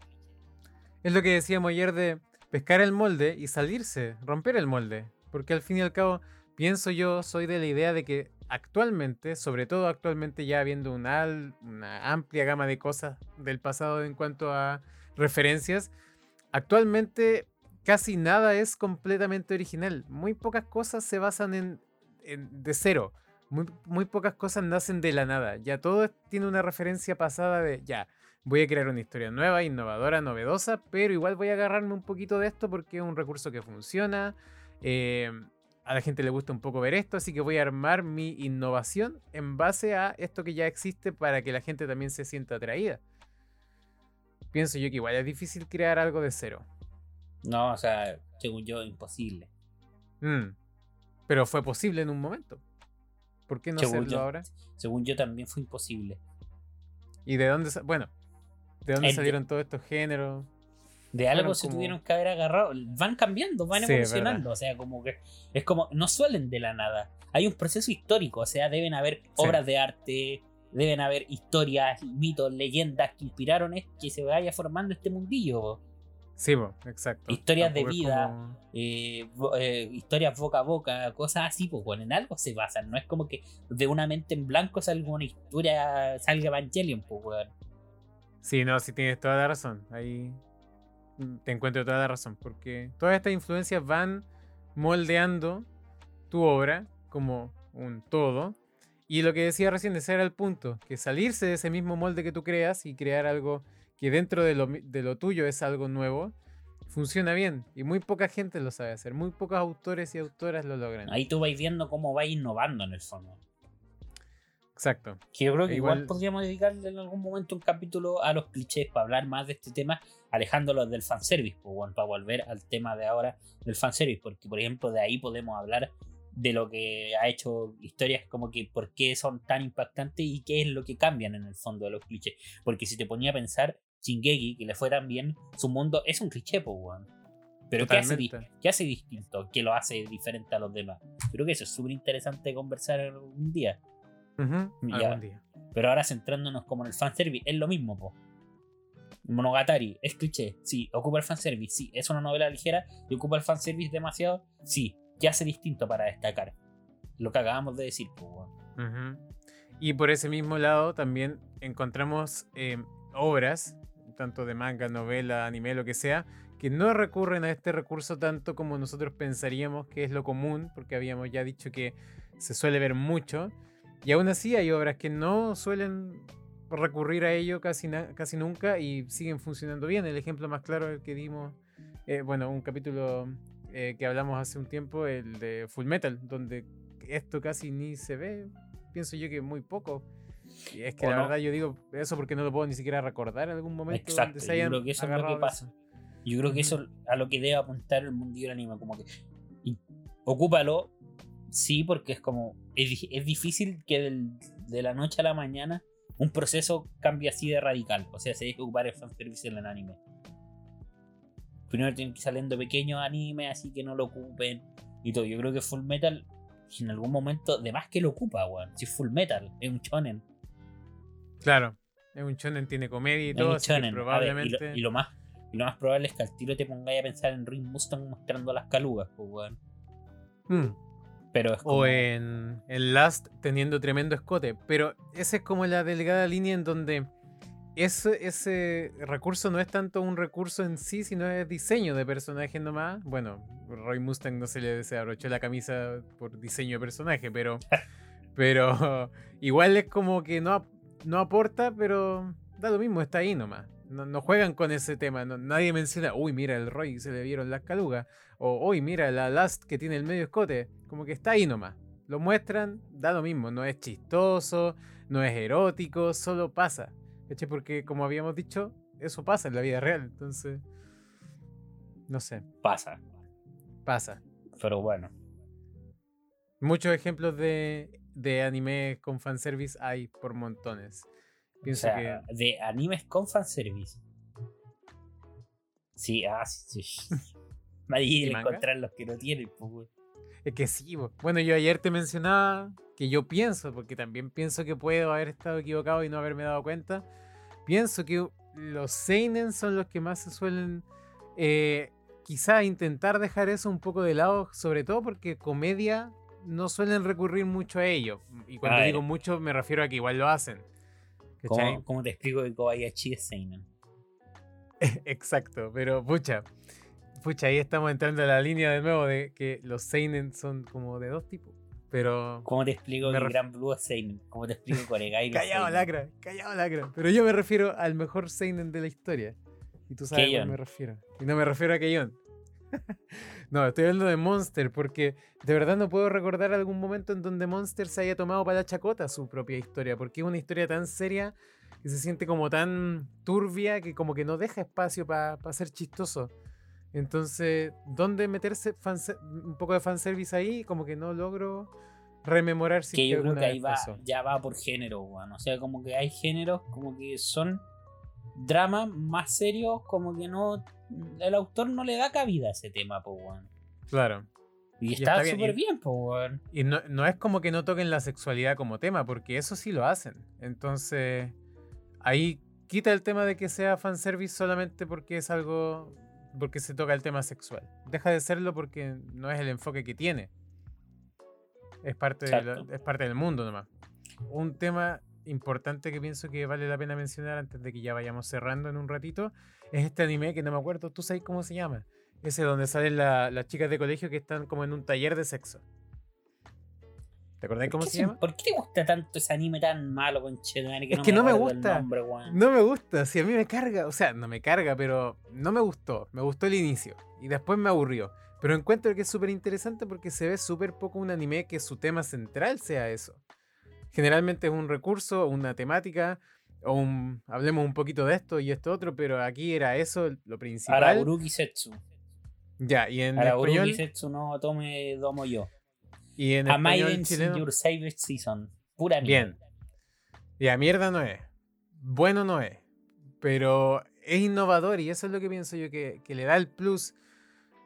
Es lo que decíamos ayer de pescar el molde y salirse, romper el molde. Porque al fin y al cabo, pienso yo, soy de la idea de que actualmente, sobre todo actualmente ya habiendo una, una amplia gama de cosas del pasado en cuanto a referencias, actualmente casi nada es completamente original. Muy pocas cosas se basan en, de cero. Muy, pocas cosas nacen de la nada. Ya todo tiene una referencia pasada de ya. Voy a crear una historia nueva, innovadora, novedosa, pero igual voy a agarrarme un poquito de esto porque es un recurso que funciona. Eh, a la gente le gusta un poco ver esto, así que voy a armar mi innovación en base a esto que ya existe para que la gente también se sienta atraída. Pienso yo que igual es difícil crear algo de cero. No, o sea, según yo, imposible. Mm. Pero fue posible en un momento. ¿Por qué no hacerlo ahora? Según yo también fue imposible. ¿Y de dónde, bueno, de dónde salieron todos estos géneros? De algo se tuvieron que haber agarrado. Van cambiando, van evolucionando. o sea, como que es como, no suelen de la nada. Hay un proceso histórico, o sea, deben haber obras de arte, deben haber historias, mitos, leyendas que inspiraron que se vaya formando este mundillo. Sí, exacto. Historias de vida, eh, eh, historias boca a boca, cosas así, pues bueno, en algo se basan. No es como que de una mente en blanco salga una historia, salga Evangelion, pues bueno. Sí, no, sí tienes toda la razón. Ahí te encuentro toda la razón, porque todas estas influencias van moldeando tu obra como un todo. Y lo que decía recién, ese era el punto, que salirse de ese mismo molde que tú creas y crear algo que dentro de lo, de lo tuyo es algo nuevo, funciona bien. Y muy poca gente lo sabe hacer, muy pocos autores y autoras lo logran. Ahí tú vais viendo cómo va innovando en el fondo. Exacto. Que yo creo que igual, Igual- podríamos dedicarle en algún momento un capítulo a los clichés para hablar más de este tema, alejándolos del fanservice, pues, bueno, para volver al tema de ahora del fanservice, porque por ejemplo de ahí podemos hablar de lo que ha hecho historias como que por qué son tan impactantes y qué es lo que cambian en el fondo de los clichés. Porque si te ponía a pensar, Shingeki, que le fue tan bien, su mundo es un cliché, pues, weón. Pero ¿qué hace. ¿qué hace distinto? ¿Qué lo hace diferente a los demás? Creo que eso es súper interesante conversar un día. Algún día. Pero ahora centrándonos como en el fanservice, es lo mismo, po. Monogatari, es cliché, sí. Ocupa el fanservice, sí. Es una novela ligera y ocupa el fanservice demasiado, sí. ¿Qué hace distinto para destacar? Lo que acabamos de decir. Ujú. Y por ese mismo lado también encontramos eh, obras, tanto de manga, novela, anime, lo que sea, que no recurren a este recurso tanto como nosotros pensaríamos que es lo común, porque habíamos ya dicho que se suele ver mucho. Y aún así hay obras que no suelen recurrir a ello casi, casi nunca y siguen funcionando bien. El ejemplo más claro es el que dimos, eh, bueno, un capítulo eh, que hablamos hace un tiempo, el de Full Metal, donde esto casi ni se ve. Pienso yo que muy poco. Y es que O la no. verdad yo digo eso porque no lo puedo ni siquiera recordar en algún momento. Exacto, se yo creo que eso es lo que pasa. Yo creo que eso a lo que debe apuntar el mundillo del anime, como que y, ocúpalo, sí, porque es como es, es difícil que del- de la noche a la mañana un proceso cambie así de radical, o sea, se deje ocupar el fanservice en el anime. Primero tienen que ir saliendo pequeños animes, así que no lo ocupen y todo. Yo creo que Full Metal en algún momento, de más que lo ocupa, weón. Si es Full Metal, es un shonen. Claro. Es un shonen, tiene comedia y Es todo, un shonen. A ver, y, probablemente... lo, y lo más, y lo más probable es que al tiro te pongáis a pensar en Ring Mustang mostrando las calugas, pues, weón. Mm. Pero es como, O en, en Last teniendo tremendo escote. Pero esa es como la delgada línea en donde ese, ese recurso no es tanto un recurso en sí, sino es diseño de personaje nomás. Bueno, Roy Mustang no se le desabrochó la camisa por diseño de personaje, pero, pero igual es como que no, no aporta, pero da lo mismo, está ahí nomás. No, no juegan con ese tema. no- nadie menciona, uy, mira el Roy, se le vieron las calugas. O, uy, mira la Last que tiene el medio escote. Como que está ahí nomás. Lo muestran, da lo mismo. No es chistoso, no es erótico, solo pasa. ¿Cachai? Porque como habíamos dicho, eso pasa en la vida real. Entonces, no sé, pasa. pasa. Pero bueno. Muchos ejemplos de, de anime con fanservice hay por montones. O Pienso sea, que. de animes con fanservice. Sí, ah, sí, sí. Más difícil encontrar los que no tienen, pues. Es que sí, bo. bueno, yo ayer te mencionaba que yo pienso, porque también pienso que puedo haber estado equivocado y no haberme dado cuenta. Pienso que los Seinen son los que más se suelen eh, quizá intentar dejar eso un poco de lado, sobre todo porque comedia no suelen recurrir mucho a ello. Y cuando digo mucho me refiero a que igual lo hacen. ¿cachai? ¿Cómo, cómo te explico que Kobayashi es Seinen? Exacto, pero pucha. Pucha, ahí estamos entrando a la línea de nuevo de que los Seinen son como de dos tipos. Pero. ¿Cómo te explico que Gran Blue es Seinen? ¿Cómo te explico que Oregai no es Callado, lacra, callado, lacra. Pero yo me refiero al mejor Seinen de la historia. Y tú sabes a cuál Keion. me refiero. Y no me refiero a Keion. no, estoy hablando de Monster porque de verdad no puedo recordar algún momento en donde Monster se haya tomado para la chacota su propia historia. Porque es una historia tan seria que se siente como tan turbia que como que no deja espacio para ser chistoso. Entonces, ¿dónde meterse un poco de fanservice ahí? Como que no logro rememorar si que yo creo que ahí va, pasó. ya va por género, weón. O sea, como que hay géneros como que son dramas más serios, como que no. El autor no le da cabida a ese tema, pues. Claro. Y está está bien, súper bien, pues, weón. Y no, no es como que no toquen la sexualidad como tema, porque eso sí lo hacen. Entonces, ahí quita el tema de que sea fanservice solamente porque es algo. Porque se toca el tema sexual. Deja de serlo porque no es el enfoque que tiene. Es parte, de la- Exacto. es parte del mundo nomás. Un tema importante que pienso que vale la pena mencionar antes de que ya vayamos cerrando en un ratito es este anime que no me acuerdo, tú sabes cómo se llama. Ese donde salen la- las chicas de colegio que están como en un taller de sexo. ¿Te acordás cómo ¿Por qué se llama? ¿Por qué te gusta tanto ese anime tan malo, conchetumare, que Es no que me no me gusta. nombre? No me gusta, si a mí me carga, o sea, no me carga, pero no me gustó. Me gustó el inicio y después me aburrió. Pero encuentro que es súper interesante porque se ve súper poco un anime que su tema central sea eso. generalmente es un recurso, una temática, o un, hablemos un poquito de esto y esto otro, pero aquí era eso lo principal. Araburuki Setsu. Ya, y en Araburuki español. Setsu no tome domo yo. Y en A Maiden chileno. Your Favorite Season. Pura mierda. Bien. Ya, mierda no es. Bueno no es. Pero es innovador y eso es lo que pienso yo que, que le da el plus.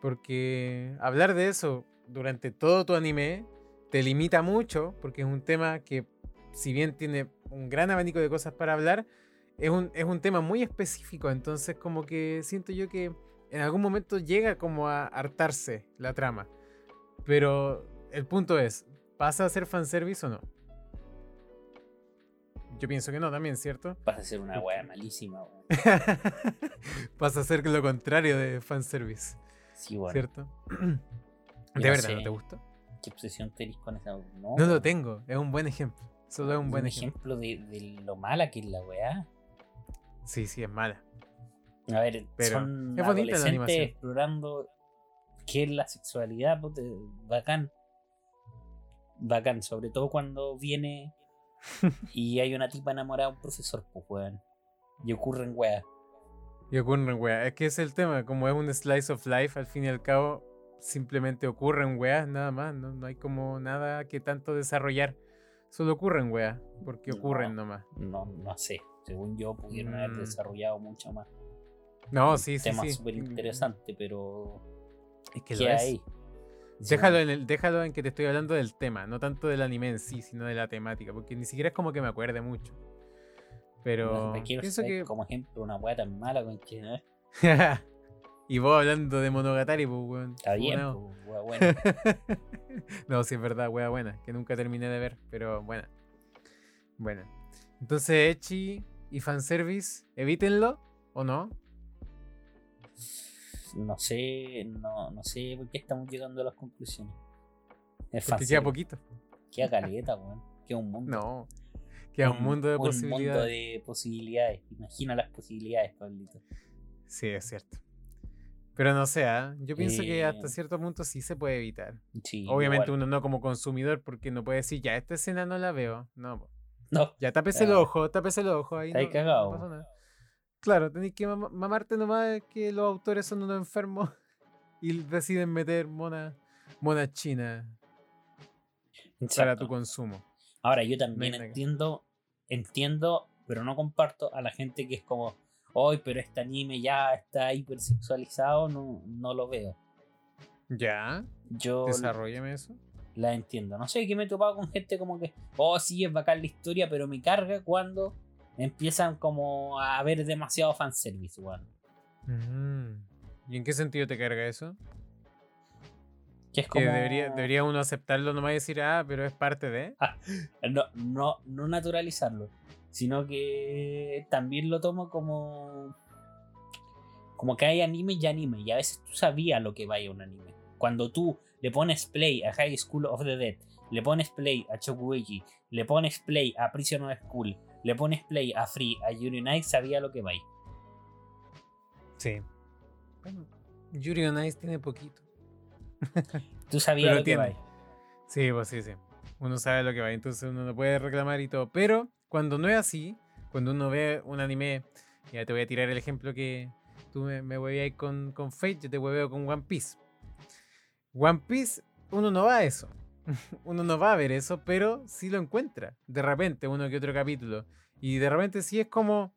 Porque hablar de eso durante todo tu anime te limita mucho. Porque es un tema que, si bien tiene un gran abanico de cosas para hablar, es un, es un tema muy específico. Entonces, como que siento yo que en algún momento llega como a hartarse la trama. Pero el punto es, ¿pasa a ser fanservice o no? Yo pienso que no también, ¿cierto? Vas a ser una wea malísima, weón. Pasa a ser lo contrario de fanservice, Sí, bueno. ¿cierto? ¿De verdad sé. no te gusta? ¿Qué obsesión tenés con esa? No, No lo tengo, es un buen ejemplo. Solo es un un buen ejemplo. ejemplo de, de lo mala que es la weá. Sí, sí, es mala. A ver, Pero son es bonita la animación. explorando qué es la sexualidad, puta, bacán. Bacán, sobre todo cuando viene y hay una tipa enamorada de un profesor, pues weón. Y ocurren weas. Y ocurren weas. Es que es el tema, como es un slice of life, al fin y al cabo, simplemente ocurren weas, nada más. No, no hay como nada que tanto desarrollar. Solo ocurren weas, porque No. ocurren nomás. No, no sé. Según yo, pudieron haber Mm. desarrollado mucho más. No, sí, sí, tema sí. súper interesante, pero. Es que lo ¿Qué es. Déjalo en, el, déjalo en que te estoy hablando del tema, no tanto del anime en sí, sino de la temática, porque ni siquiera es como que me acuerde mucho. Pero quiero pienso que... como ejemplo una wea tan mala con que ¿eh? y vos hablando de Monogatari, pues, weón. Está bien, funao. pues, wea buena. no, sí es verdad, wea buena, que nunca terminé de ver, pero buena. Buena. Entonces, Echi y fanservice, evítenlo, ¿o no? No sé, no, no sé por qué estamos llegando a las conclusiones. Es fácil. queda poquito. Queda caleta, weón. Queda un mundo. No. Queda un, mundo de un posibilidades. mundo de posibilidades. Imagina las posibilidades, Pablito. Sí, es cierto. Pero no sé, ¿ah? yo pienso que hasta Eh, cierto punto sí se puede evitar. Sí, Obviamente igual. uno no como consumidor porque no puede decir, ya, esta escena no la veo. No. No, ya tápese el Ah. ojo, tápese el ojo. Ahí Está no, no cagado. pasa nada. Claro, tenéis que mam- mamarte nomás que los autores son unos enfermos y deciden meter mona, mona china para tu consumo. Ahora, yo también Venga. entiendo, entiendo, pero no comparto a la gente que es como, hoy, pero este anime ya está hipersexualizado, no, no lo veo. Ya, Yo desarrollame eso. la entiendo. No sé, que me he topado con gente como que, oh, sí, es bacán la historia, pero me carga cuando empiezan como a ver demasiado fanservice, weón. Mm. ¿Y en qué sentido te carga eso? Que es Que como... debería, debería uno aceptarlo nomás y decir, ah, pero es parte de. No, no, no naturalizarlo, sino que también lo tomo como... Como que hay anime y anime, y a veces tú sabías lo que vaya un anime. Cuando tú le pones play a High School of the Dead, le pones play a Chokugeiki, le pones play a Prison of School, le pones play a Free, a Yuri Night, sabía lo que vaya. Sí. Bueno, Yuri on Ice tiene poquito. Tú sabías Pero lo que vaya. Sí, pues sí, sí. Uno sabe lo que va, entonces uno no puede reclamar y todo. Pero cuando no es así, cuando uno ve un anime, ya te voy a tirar el ejemplo que tú me, me hueveas con, con Fate, yo te hueveo con One Piece. One Piece, uno no va a eso. uno no va a ver eso, pero sí lo encuentra. De repente, uno que otro capítulo. Y de repente sí es como,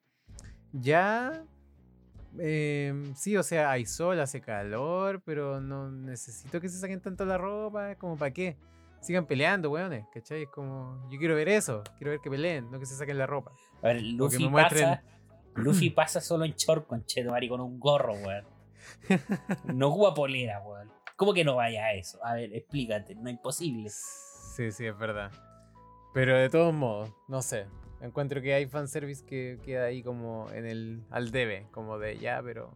ya... em, sí, o sea, hay sol, hace calor, pero no necesito que se saquen tanto la ropa, es como para qué. Sigan peleando, weones, ¿cachai? Es como, yo quiero ver eso, quiero ver que peleen, no que se saquen la ropa. A ver, Luffy me pasa. Luffy pasa solo en short con Chetumari con un gorro, weón. No ocupa polera, weón. ¿Cómo que no vaya a eso? A ver, explícate, no es imposible. Sí, sí, es verdad. Pero de todos modos, no sé. Encuentro que hay fanservice que queda ahí como en el al debe, como de ya, pero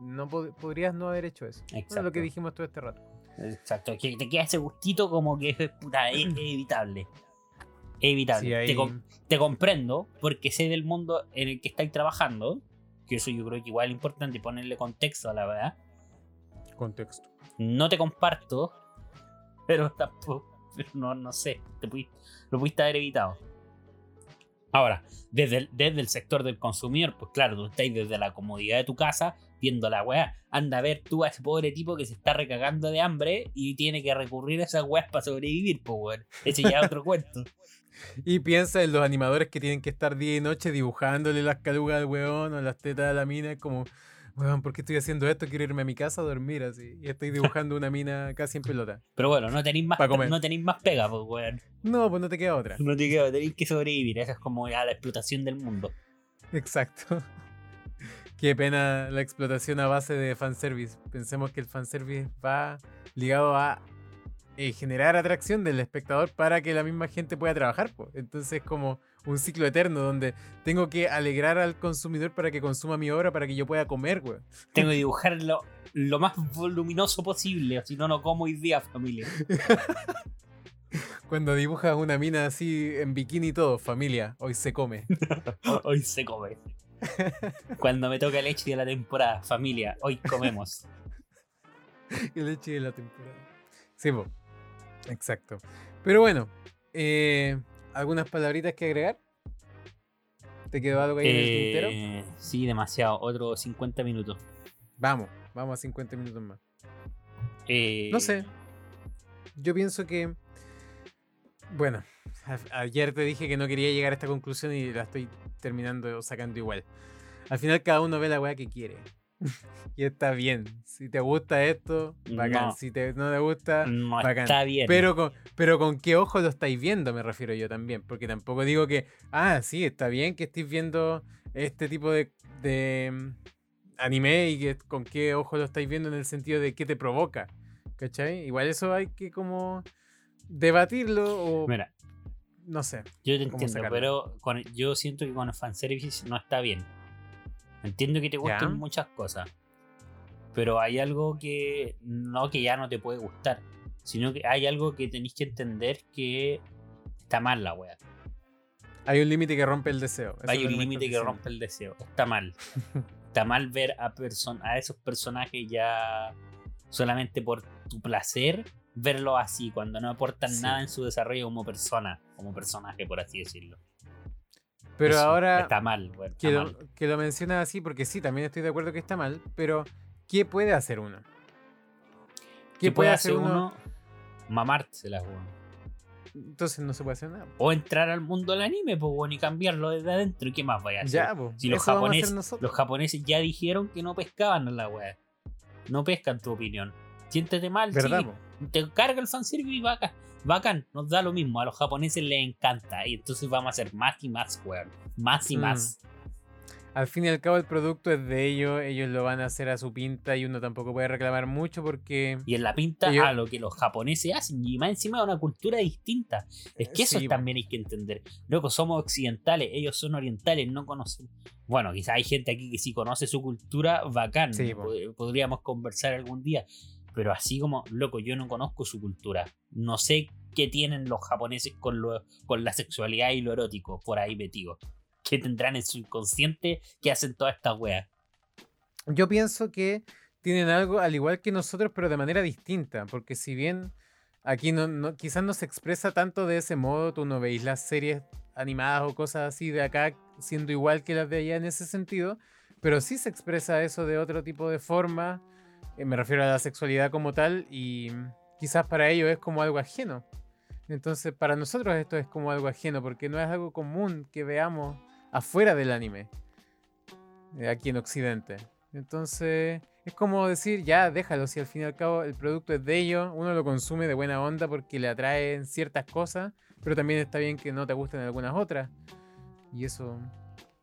no pod- podrías no haber hecho eso. Eso es Exacto. lo que dijimos todo este rato. Exacto, que te queda ese gustito como que es puta, es, es evitable. Es evitable. Sí, te, ahí- com- te comprendo porque sé del mundo en el que estáis trabajando. Que eso yo creo que igual es importante ponerle contexto a la verdad. Contexto. No te comparto, pero tampoco. pero no, no sé, te pudiste- lo pudiste haber evitado. Ahora, desde el, desde el sector del consumidor, pues claro, tú estás desde la comodidad de tu casa viendo la weá. Anda a ver tú a ese pobre tipo que se está recagando de hambre y tiene que recurrir a esas weas para sobrevivir, pues weón. Ese ya es otro cuento. Y piensa en los animadores que tienen que estar día y noche dibujándole las calugas al weón o las tetas a la mina. Como, weón, ¿por qué estoy haciendo esto? Quiero irme a mi casa a dormir así. Y estoy dibujando una mina casi en pelota. Pero bueno, no tenéis más, no tenéis más pega, pues weón. No, pues no te queda otra. No te queda, tenéis que sobrevivir. Esa es como ya la explotación del mundo. Exacto. Qué pena la explotación a base de fanservice. Pensemos que el fanservice va ligado a eh, generar atracción del espectador para que la misma gente pueda trabajar. po. Entonces es como un ciclo eterno donde tengo que alegrar al consumidor para que consuma mi obra para que yo pueda comer, güey. Tengo que dibujarlo lo más voluminoso posible, o si no, no como hoy día, familia. Cuando dibujas una mina así en bikini y todo, familia, hoy se come. Hoy se come. Cuando me toca el leche de la temporada, familia, hoy comemos. El leche de la temporada. Sí, exacto. Pero bueno, eh, ¿algunas palabritas que agregar? ¿Te quedó algo ahí en el tintero? Eh, sí, demasiado. Otros 50 minutos. Vamos, vamos a 50 minutos más. Eh, No sé. Yo pienso que. Bueno, ayer te dije que no quería llegar a esta conclusión y la estoy terminando sacando igual. Al final cada uno ve la weá que quiere. y está bien. Si te gusta esto, bacán. No. Si te, no te gusta, No bacán. está bien. Pero con, pero con qué ojo lo estáis viendo, me refiero yo también. Porque tampoco digo que, ah, sí, está bien que estéis viendo este tipo de, de mm, anime y que con qué ojo lo estáis viendo en el sentido de qué te provoca. ¿Cachai? Igual eso hay que como debatirlo o Mira, no sé. yo te entiendo, sacarlo. pero yo siento que con el fanservice no está bien. Entiendo que te gusten Ya. muchas cosas, pero hay algo que no que ya no te puede gustar, sino que hay algo que tenéis que entender que está mal la wea. Hay un límite que rompe el deseo. eso Hay un límite que rompe el deseo. Está mal. Está mal ver a, person a esos personajes ya solamente por tu placer, verlos así, cuando no aportan Sí. nada en su desarrollo como persona, como personaje, por así decirlo. Pero Eso ahora Está mal, bueno, que, lo, mal. que lo mencionas así, porque sí, también estoy de acuerdo que está mal, pero ¿qué puede hacer uno? ¿Qué puede hacer uno? Mamártela, weón. Entonces no se puede hacer nada. O entrar al mundo del anime, pues, bueno, y cambiarlo desde adentro. ¿Y qué más vaya a hacer? Ya, pues. Si los a japoneses, los japoneses ya dijeron que no pescaban en la weá. No pescan tu opinión. Siéntete mal, ¿Verdad? sí. po? Te carga el fanservice y bacán. Bacán, nos da lo mismo. A los japoneses les encanta. Y entonces vamos a hacer más y más, weón. Más y Mm. más. Al fin y al cabo el producto es de ellos, ellos lo van a hacer a su pinta y uno tampoco puede reclamar mucho porque... Y en la pinta Ellos- a lo que los japoneses hacen. Y más encima de una cultura distinta. Es que eso Sí, es también hay que entender. Loco, somos occidentales, ellos son orientales, no conocen. Bueno, quizá hay gente aquí que sí conoce su cultura, bacán. Sí, Podríamos conversar algún día. Pero así como, loco, yo no conozco su cultura. No sé qué tienen los japoneses con, lo, con la sexualidad y lo erótico por ahí metido. ¿Qué tendrán en su inconsciente que hacen todas estas weas? Yo pienso que tienen algo al igual que nosotros, pero de manera distinta, porque si bien aquí no, no- quizás no se expresa tanto de ese modo, tú no veis las series animadas o cosas así de acá siendo igual que las de allá en ese sentido, pero sí se expresa eso de otro tipo de forma, eh, me refiero a la sexualidad como tal, y quizás para ellos es como algo ajeno. Entonces, para nosotros esto es como algo ajeno, porque no es algo común que veamos afuera del anime, eh, aquí en Occidente. Entonces, es como decir, ya, déjalo, si al fin y al cabo el producto es de ellos, uno lo consume de buena onda porque le atraen ciertas cosas, pero también está bien que no te gusten algunas otras. Y eso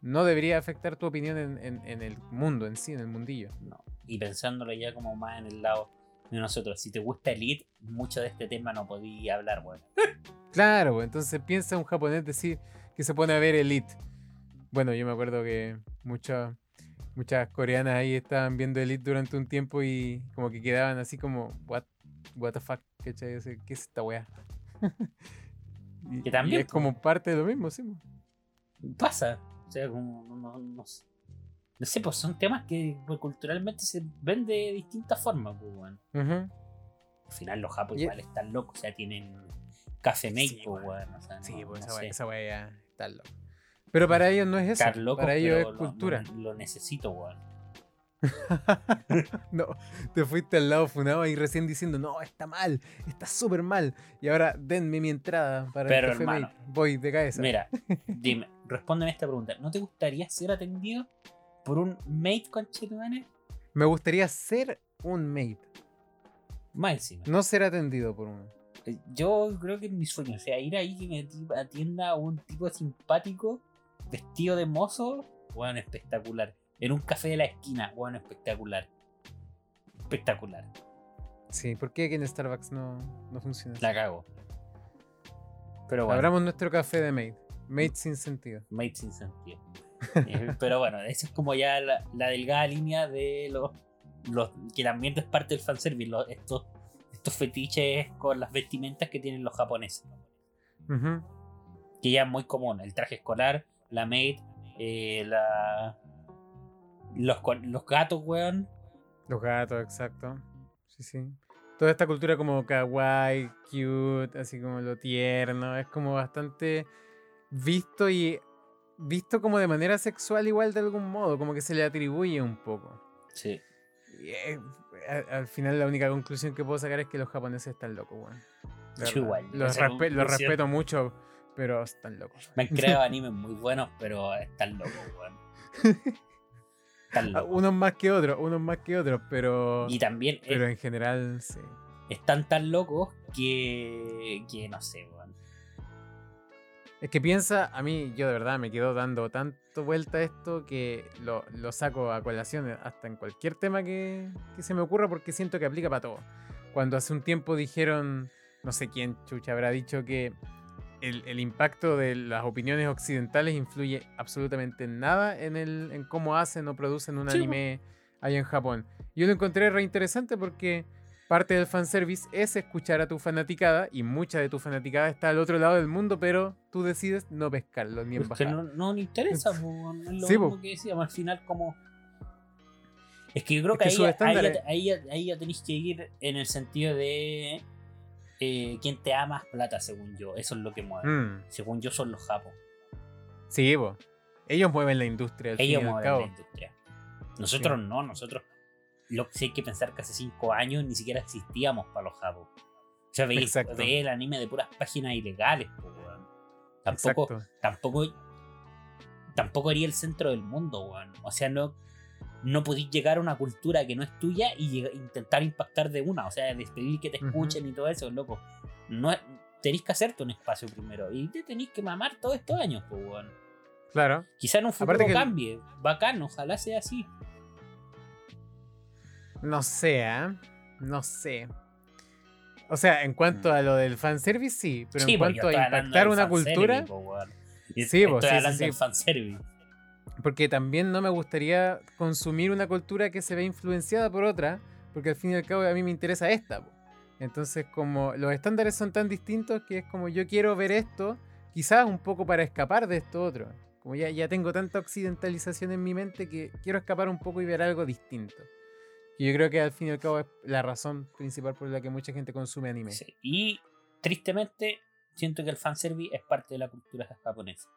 no debería afectar tu opinión en, en- en el mundo en sí, en el mundillo. No. Y pensándolo ya como más en el lado de nosotros. Si te gusta Elite, mucho de este tema no podía hablar, weón. Claro, entonces piensa un japonés decir que se pone a ver Elite. Bueno, yo me acuerdo que muchas muchas coreanas ahí estaban viendo Elite durante un tiempo y como que quedaban así como, what, what the fuck, ¿Qué es esta weá? y, Que también, y es como parte de lo mismo, sí. Pasa. O sea, como. No, no, no sé. No sé, pues son temas que pues, culturalmente se ven de distintas formas, pues, weón. Ujú. Al final los japos Y- igual están locos, o sea, tienen Café Mate, Sí, weón. weón. O sea, Sí, pues esa esa wea ya está loco. Pero para ellos no es eso. Estar loco, para ellos es lo- cultura. Lo, lo necesito, weón. no, te fuiste al lado funado y recién diciendo, no, está mal, está súper mal. Y ahora denme mi entrada para Pero, el café hermano, Mate. Voy de cabeza. Mira, dime, respóndeme esta pregunta. ¿No te gustaría ser atendido por un mate con Chetumane? Me gustaría ser un mate, Más encima. no ser atendido por uno. Eh, Yo creo que es mi sueño, o sea, ir ahí que me ati- atienda a un tipo simpático, vestido de mozo, bueno, espectacular. En un café de la esquina, bueno, espectacular. Espectacular. Sí, ¿por qué aquí en Starbucks no, no funciona? La cago. Pero bueno, Abramos nuestro café de mate. Mate sin sentido. made sin sentido. Eh, Pero bueno, esa es como ya la, la delgada línea de los, los. que el ambiente es parte del fanservice, los- estos, estos fetiches con las vestimentas que tienen los japoneses. Ujú. que ya es muy común. El traje escolar, la maid, eh, la. Los, los gatos, weón. Los gatos, exacto. Sí, sí. Toda esta cultura como kawaii, cute, así como lo tierno, es como bastante visto y visto como de manera sexual igual de algún modo, como que se le atribuye un poco. Sí. Y, eh, al final la única conclusión que puedo sacar es que los japoneses están locos, weón. Igual, Los, respe- respeto mucho, pero están locos. Me han creado animes muy buenos, pero están locos, weón. Están Ah, locos. Unos más que otros, unos más que otros, pero, Y también es- pero en general sí. están tan locos que. que no sé, weón. Es que piensa, a mí yo de verdad me quedo dando tanto vuelta a esto que lo, lo saco a colación hasta en cualquier tema que, que se me ocurra porque siento que aplica para todo. Cuando hace un tiempo dijeron, no sé quién chucha habrá dicho que el, el impacto de las opiniones occidentales influye absolutamente en nada en, el, en cómo hacen o producen un Sí, anime ahí en Japón. Yo lo encontré re interesante porque parte del fanservice es escuchar a tu fanaticada y mucha de tu fanaticada está al otro lado del mundo, pero tú decides no pescarlo ni Es que embajar. no, no le interesa, po, weón. es lo Sí, mismo po. que decíamos, al final como... Es que yo creo Es que, que ahí, ahí, ahí, ahí ya tenéis que ir en el sentido de eh, quién te más plata, según yo. Eso es lo que mueve. Mm, Según yo son los japos. sí, po. ellos mueven la industria. Al fin y Ellos al mueven cabo. la industria. Nosotros no, nosotros... Lo que sí hay que pensar que hace cinco años ni siquiera existíamos para los japos. O sea, veía el anime de puras páginas ilegales, po, weón. Tampoco, Exacto. tampoco tampoco haría el centro del mundo, weón. O sea, no, no podéis llegar a una cultura que no es tuya y intentar impactar de una. O sea, despedir que te escuchen y todo eso, loco. No, tenéis que hacerte un espacio primero. Y te tenéis que mamar todos estos años, pues, weón. Claro. Quizá en un futuro que cambie. Bacán, ojalá sea así. No sé, ¿ah? No sé. O sea, en cuanto a lo del fanservice, sí, pero Mm. Sí, en pues, cuanto a impactar una cultura, po, weón. Y Sí, estoy hablando sí. del fanservice. porque también no me gustaría consumir una cultura que se ve influenciada por otra, porque al fin y al cabo a mí me interesa esta. po. Entonces, como los estándares son tan distintos que es como yo quiero ver esto, quizás un poco para escapar de esto otro. Como ya, ya tengo tanta occidentalización en mi mente que quiero escapar un poco y ver algo distinto. Yo creo que al fin y al cabo es la razón principal por la que mucha gente consume anime. Sí. Y tristemente, siento que el fanservice es parte de la cultura japonesa.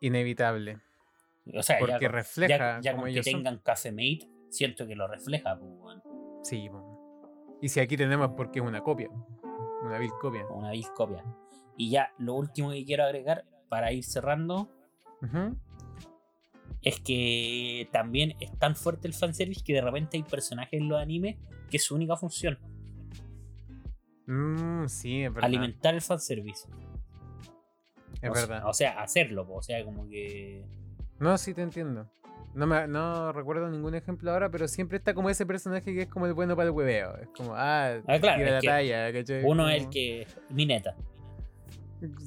Inevitable. O sea, ya Porque con- refleja ya, ya como que ellos son. tengan Café Mate, siento que lo refleja, pues, weón. Sí, y si aquí tenemos porque es una copia. Una vil copia. una vil copia. Y ya, lo último que quiero agregar para ir cerrando Ujú. Es que también es tan fuerte el fanservice que de repente hay personajes en los animes que es su única función, Mm, sí, es verdad. alimentar el fanservice. Es o, sea- verdad. o sea, hacerlo, o sea, como que... No, sí te entiendo. No, me, no recuerdo ningún ejemplo ahora, pero siempre está como ese personaje que es como el bueno para el hueveo. Es como, ah, Ah, claro, tira la talla, ¿cachai? Uno es el que... Mineta.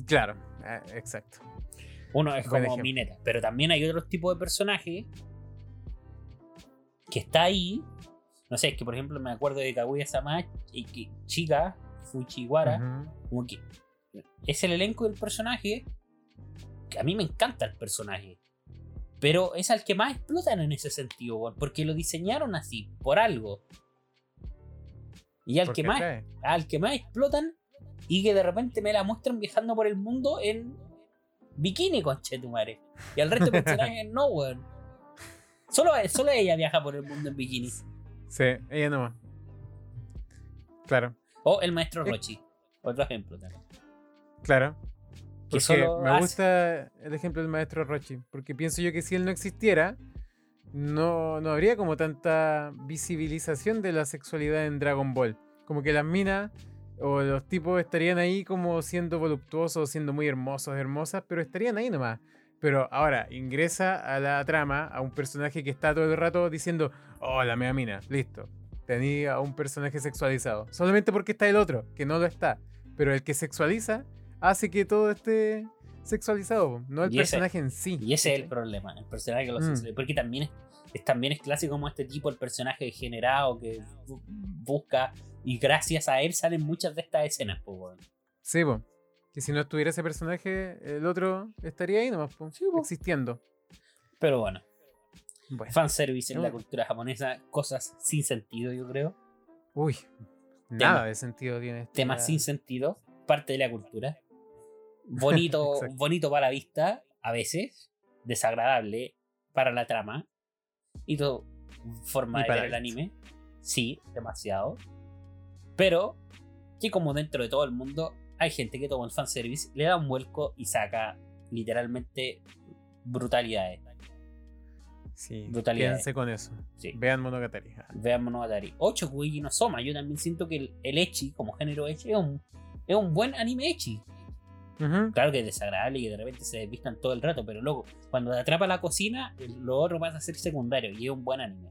Claro, ah, exacto. Uno es como ejemplo. Mineta. Pero también hay otros tipos de personajes que está ahí. No sé, es que por ejemplo me acuerdo de Kaguya-sama y que Chica, Fujiwara, Ujú. como que es el elenco del personaje que a mí me encanta el personaje. Pero es al que más explotan en ese sentido, porque lo diseñaron así, por algo. Y al que, más, al que más explotan y que de repente me la muestran viajando por el mundo en bikini, conchetumare. Y al resto de personajes no, weón. Solo, solo ella viaja por el mundo en bikini. Sí, ella no. Claro. O el maestro Rochi. Otro ejemplo también. Claro. Que Porque solo me hace- gusta el ejemplo del maestro Rochi. Porque pienso yo que si él no existiera, no, no habría como tanta visibilización de la sexualidad en Dragon Ball. Como que las minas o los tipos estarían ahí como siendo voluptuosos, siendo muy hermosos, hermosas, pero estarían ahí nomás. Pero ahora ingresa a la trama a un personaje que está todo el rato diciendo, oh, la mea mina, listo. Tenía a un personaje sexualizado. Solamente porque está el otro, que no lo está. Pero el que sexualiza hace que todo esté sexualizado, no el Y ese- personaje en sí. Y ese es el problema, el personaje que lo Mm. sucede. Porque también es, es- también es clásico como este tipo, el personaje degenerado que bu- busca. Y gracias a él salen muchas de estas escenas, pues. Sí, po. Que si no estuviera ese personaje, el otro estaría ahí nomás, po, Sí, po. existiendo. Pero bueno, Bueno. fanservice en la cultura japonesa, cosas sin sentido, yo creo. Uy, nada de sentido tiene esta- Temas sin sentido, parte de la cultura. Bonito, bonito para la vista, a veces. Desagradable para la trama. Y todo, forma Y de ver el anime. Sí, demasiado. Pero, que como dentro de todo el mundo, hay gente que toma el fanservice, le da un vuelco y saca literalmente brutalidades. Sí, brutalidad. quédense con eso. Sí. Vean Monogatari. Ah, Vean Monogatari. 8 Kuigi no Soma. Yo también siento que el, el Echi, como género Echi, es un, es un buen anime Echi. Claro que es desagradable y que de repente se desvistan todo el rato, pero luego, cuando te atrapa la cocina, lo otro pasa a ser secundario y es un buen anime.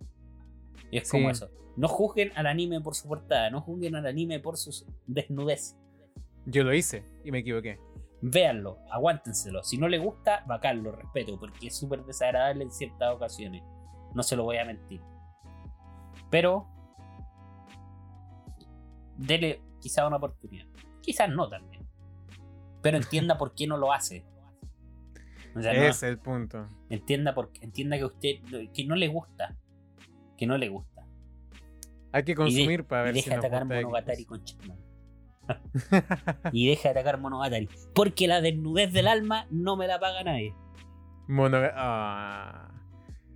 Y es como eso. No juzguen al anime por su portada, no juzguen al anime por su desnudez. Yo lo hice y me equivoqué. Véanlo, aguántenselo. Si no le gusta, bacán, lo respeto, porque es súper desagradable en ciertas ocasiones. No se lo voy a mentir. Pero, dele quizá una oportunidad. Quizás no también. Pero entienda por qué no lo hace. O sea, no- Ese es el punto. entienda, por, entienda que usted que no le gusta. Que no le gusta. Hay que Y de- consumir para y ver deja si nos atacar gusta Monogatari con Y deja de atacar Monogatari. Porque la desnudez del alma no me la paga nadie. Monoga- ah.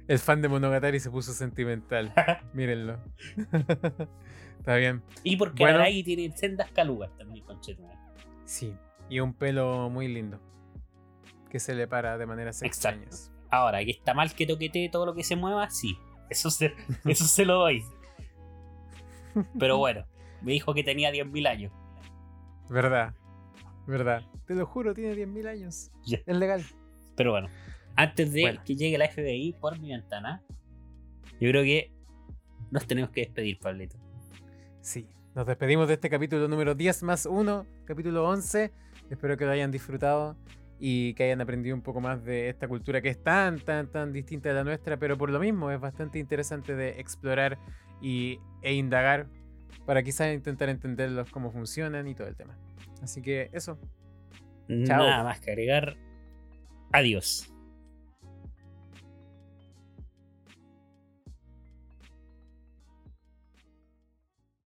El fan de Monogatari se puso sentimental. Mírenlo. Está bien. Y porque Bueno. Araki tiene sendas calugas también, conchetumare. Sí. Y un pelo muy lindo. Que se le para de maneras Exacto. extrañas. Ahora, que está mal que toquetee todo lo que se mueva, sí. Eso se, eso se lo doy. Pero bueno, me dijo que tenía 10.000 años. Verdad. Verdad. Te lo juro, tiene 10.000 años. Es legal. Pero bueno, antes de Bueno. que llegue la FBI por mi ventana, yo creo que nos tenemos que despedir, Pablito. Sí. Nos despedimos de este capítulo número 10 más 1, capítulo 11. Espero que lo hayan disfrutado y que hayan aprendido un poco más de esta cultura que es tan, tan, tan distinta de la nuestra, pero por lo mismo es bastante interesante de explorar y, e indagar para quizás intentar entenderlos cómo funcionan y todo el tema. Así que eso. Chao. Nada más que agregar. Adiós.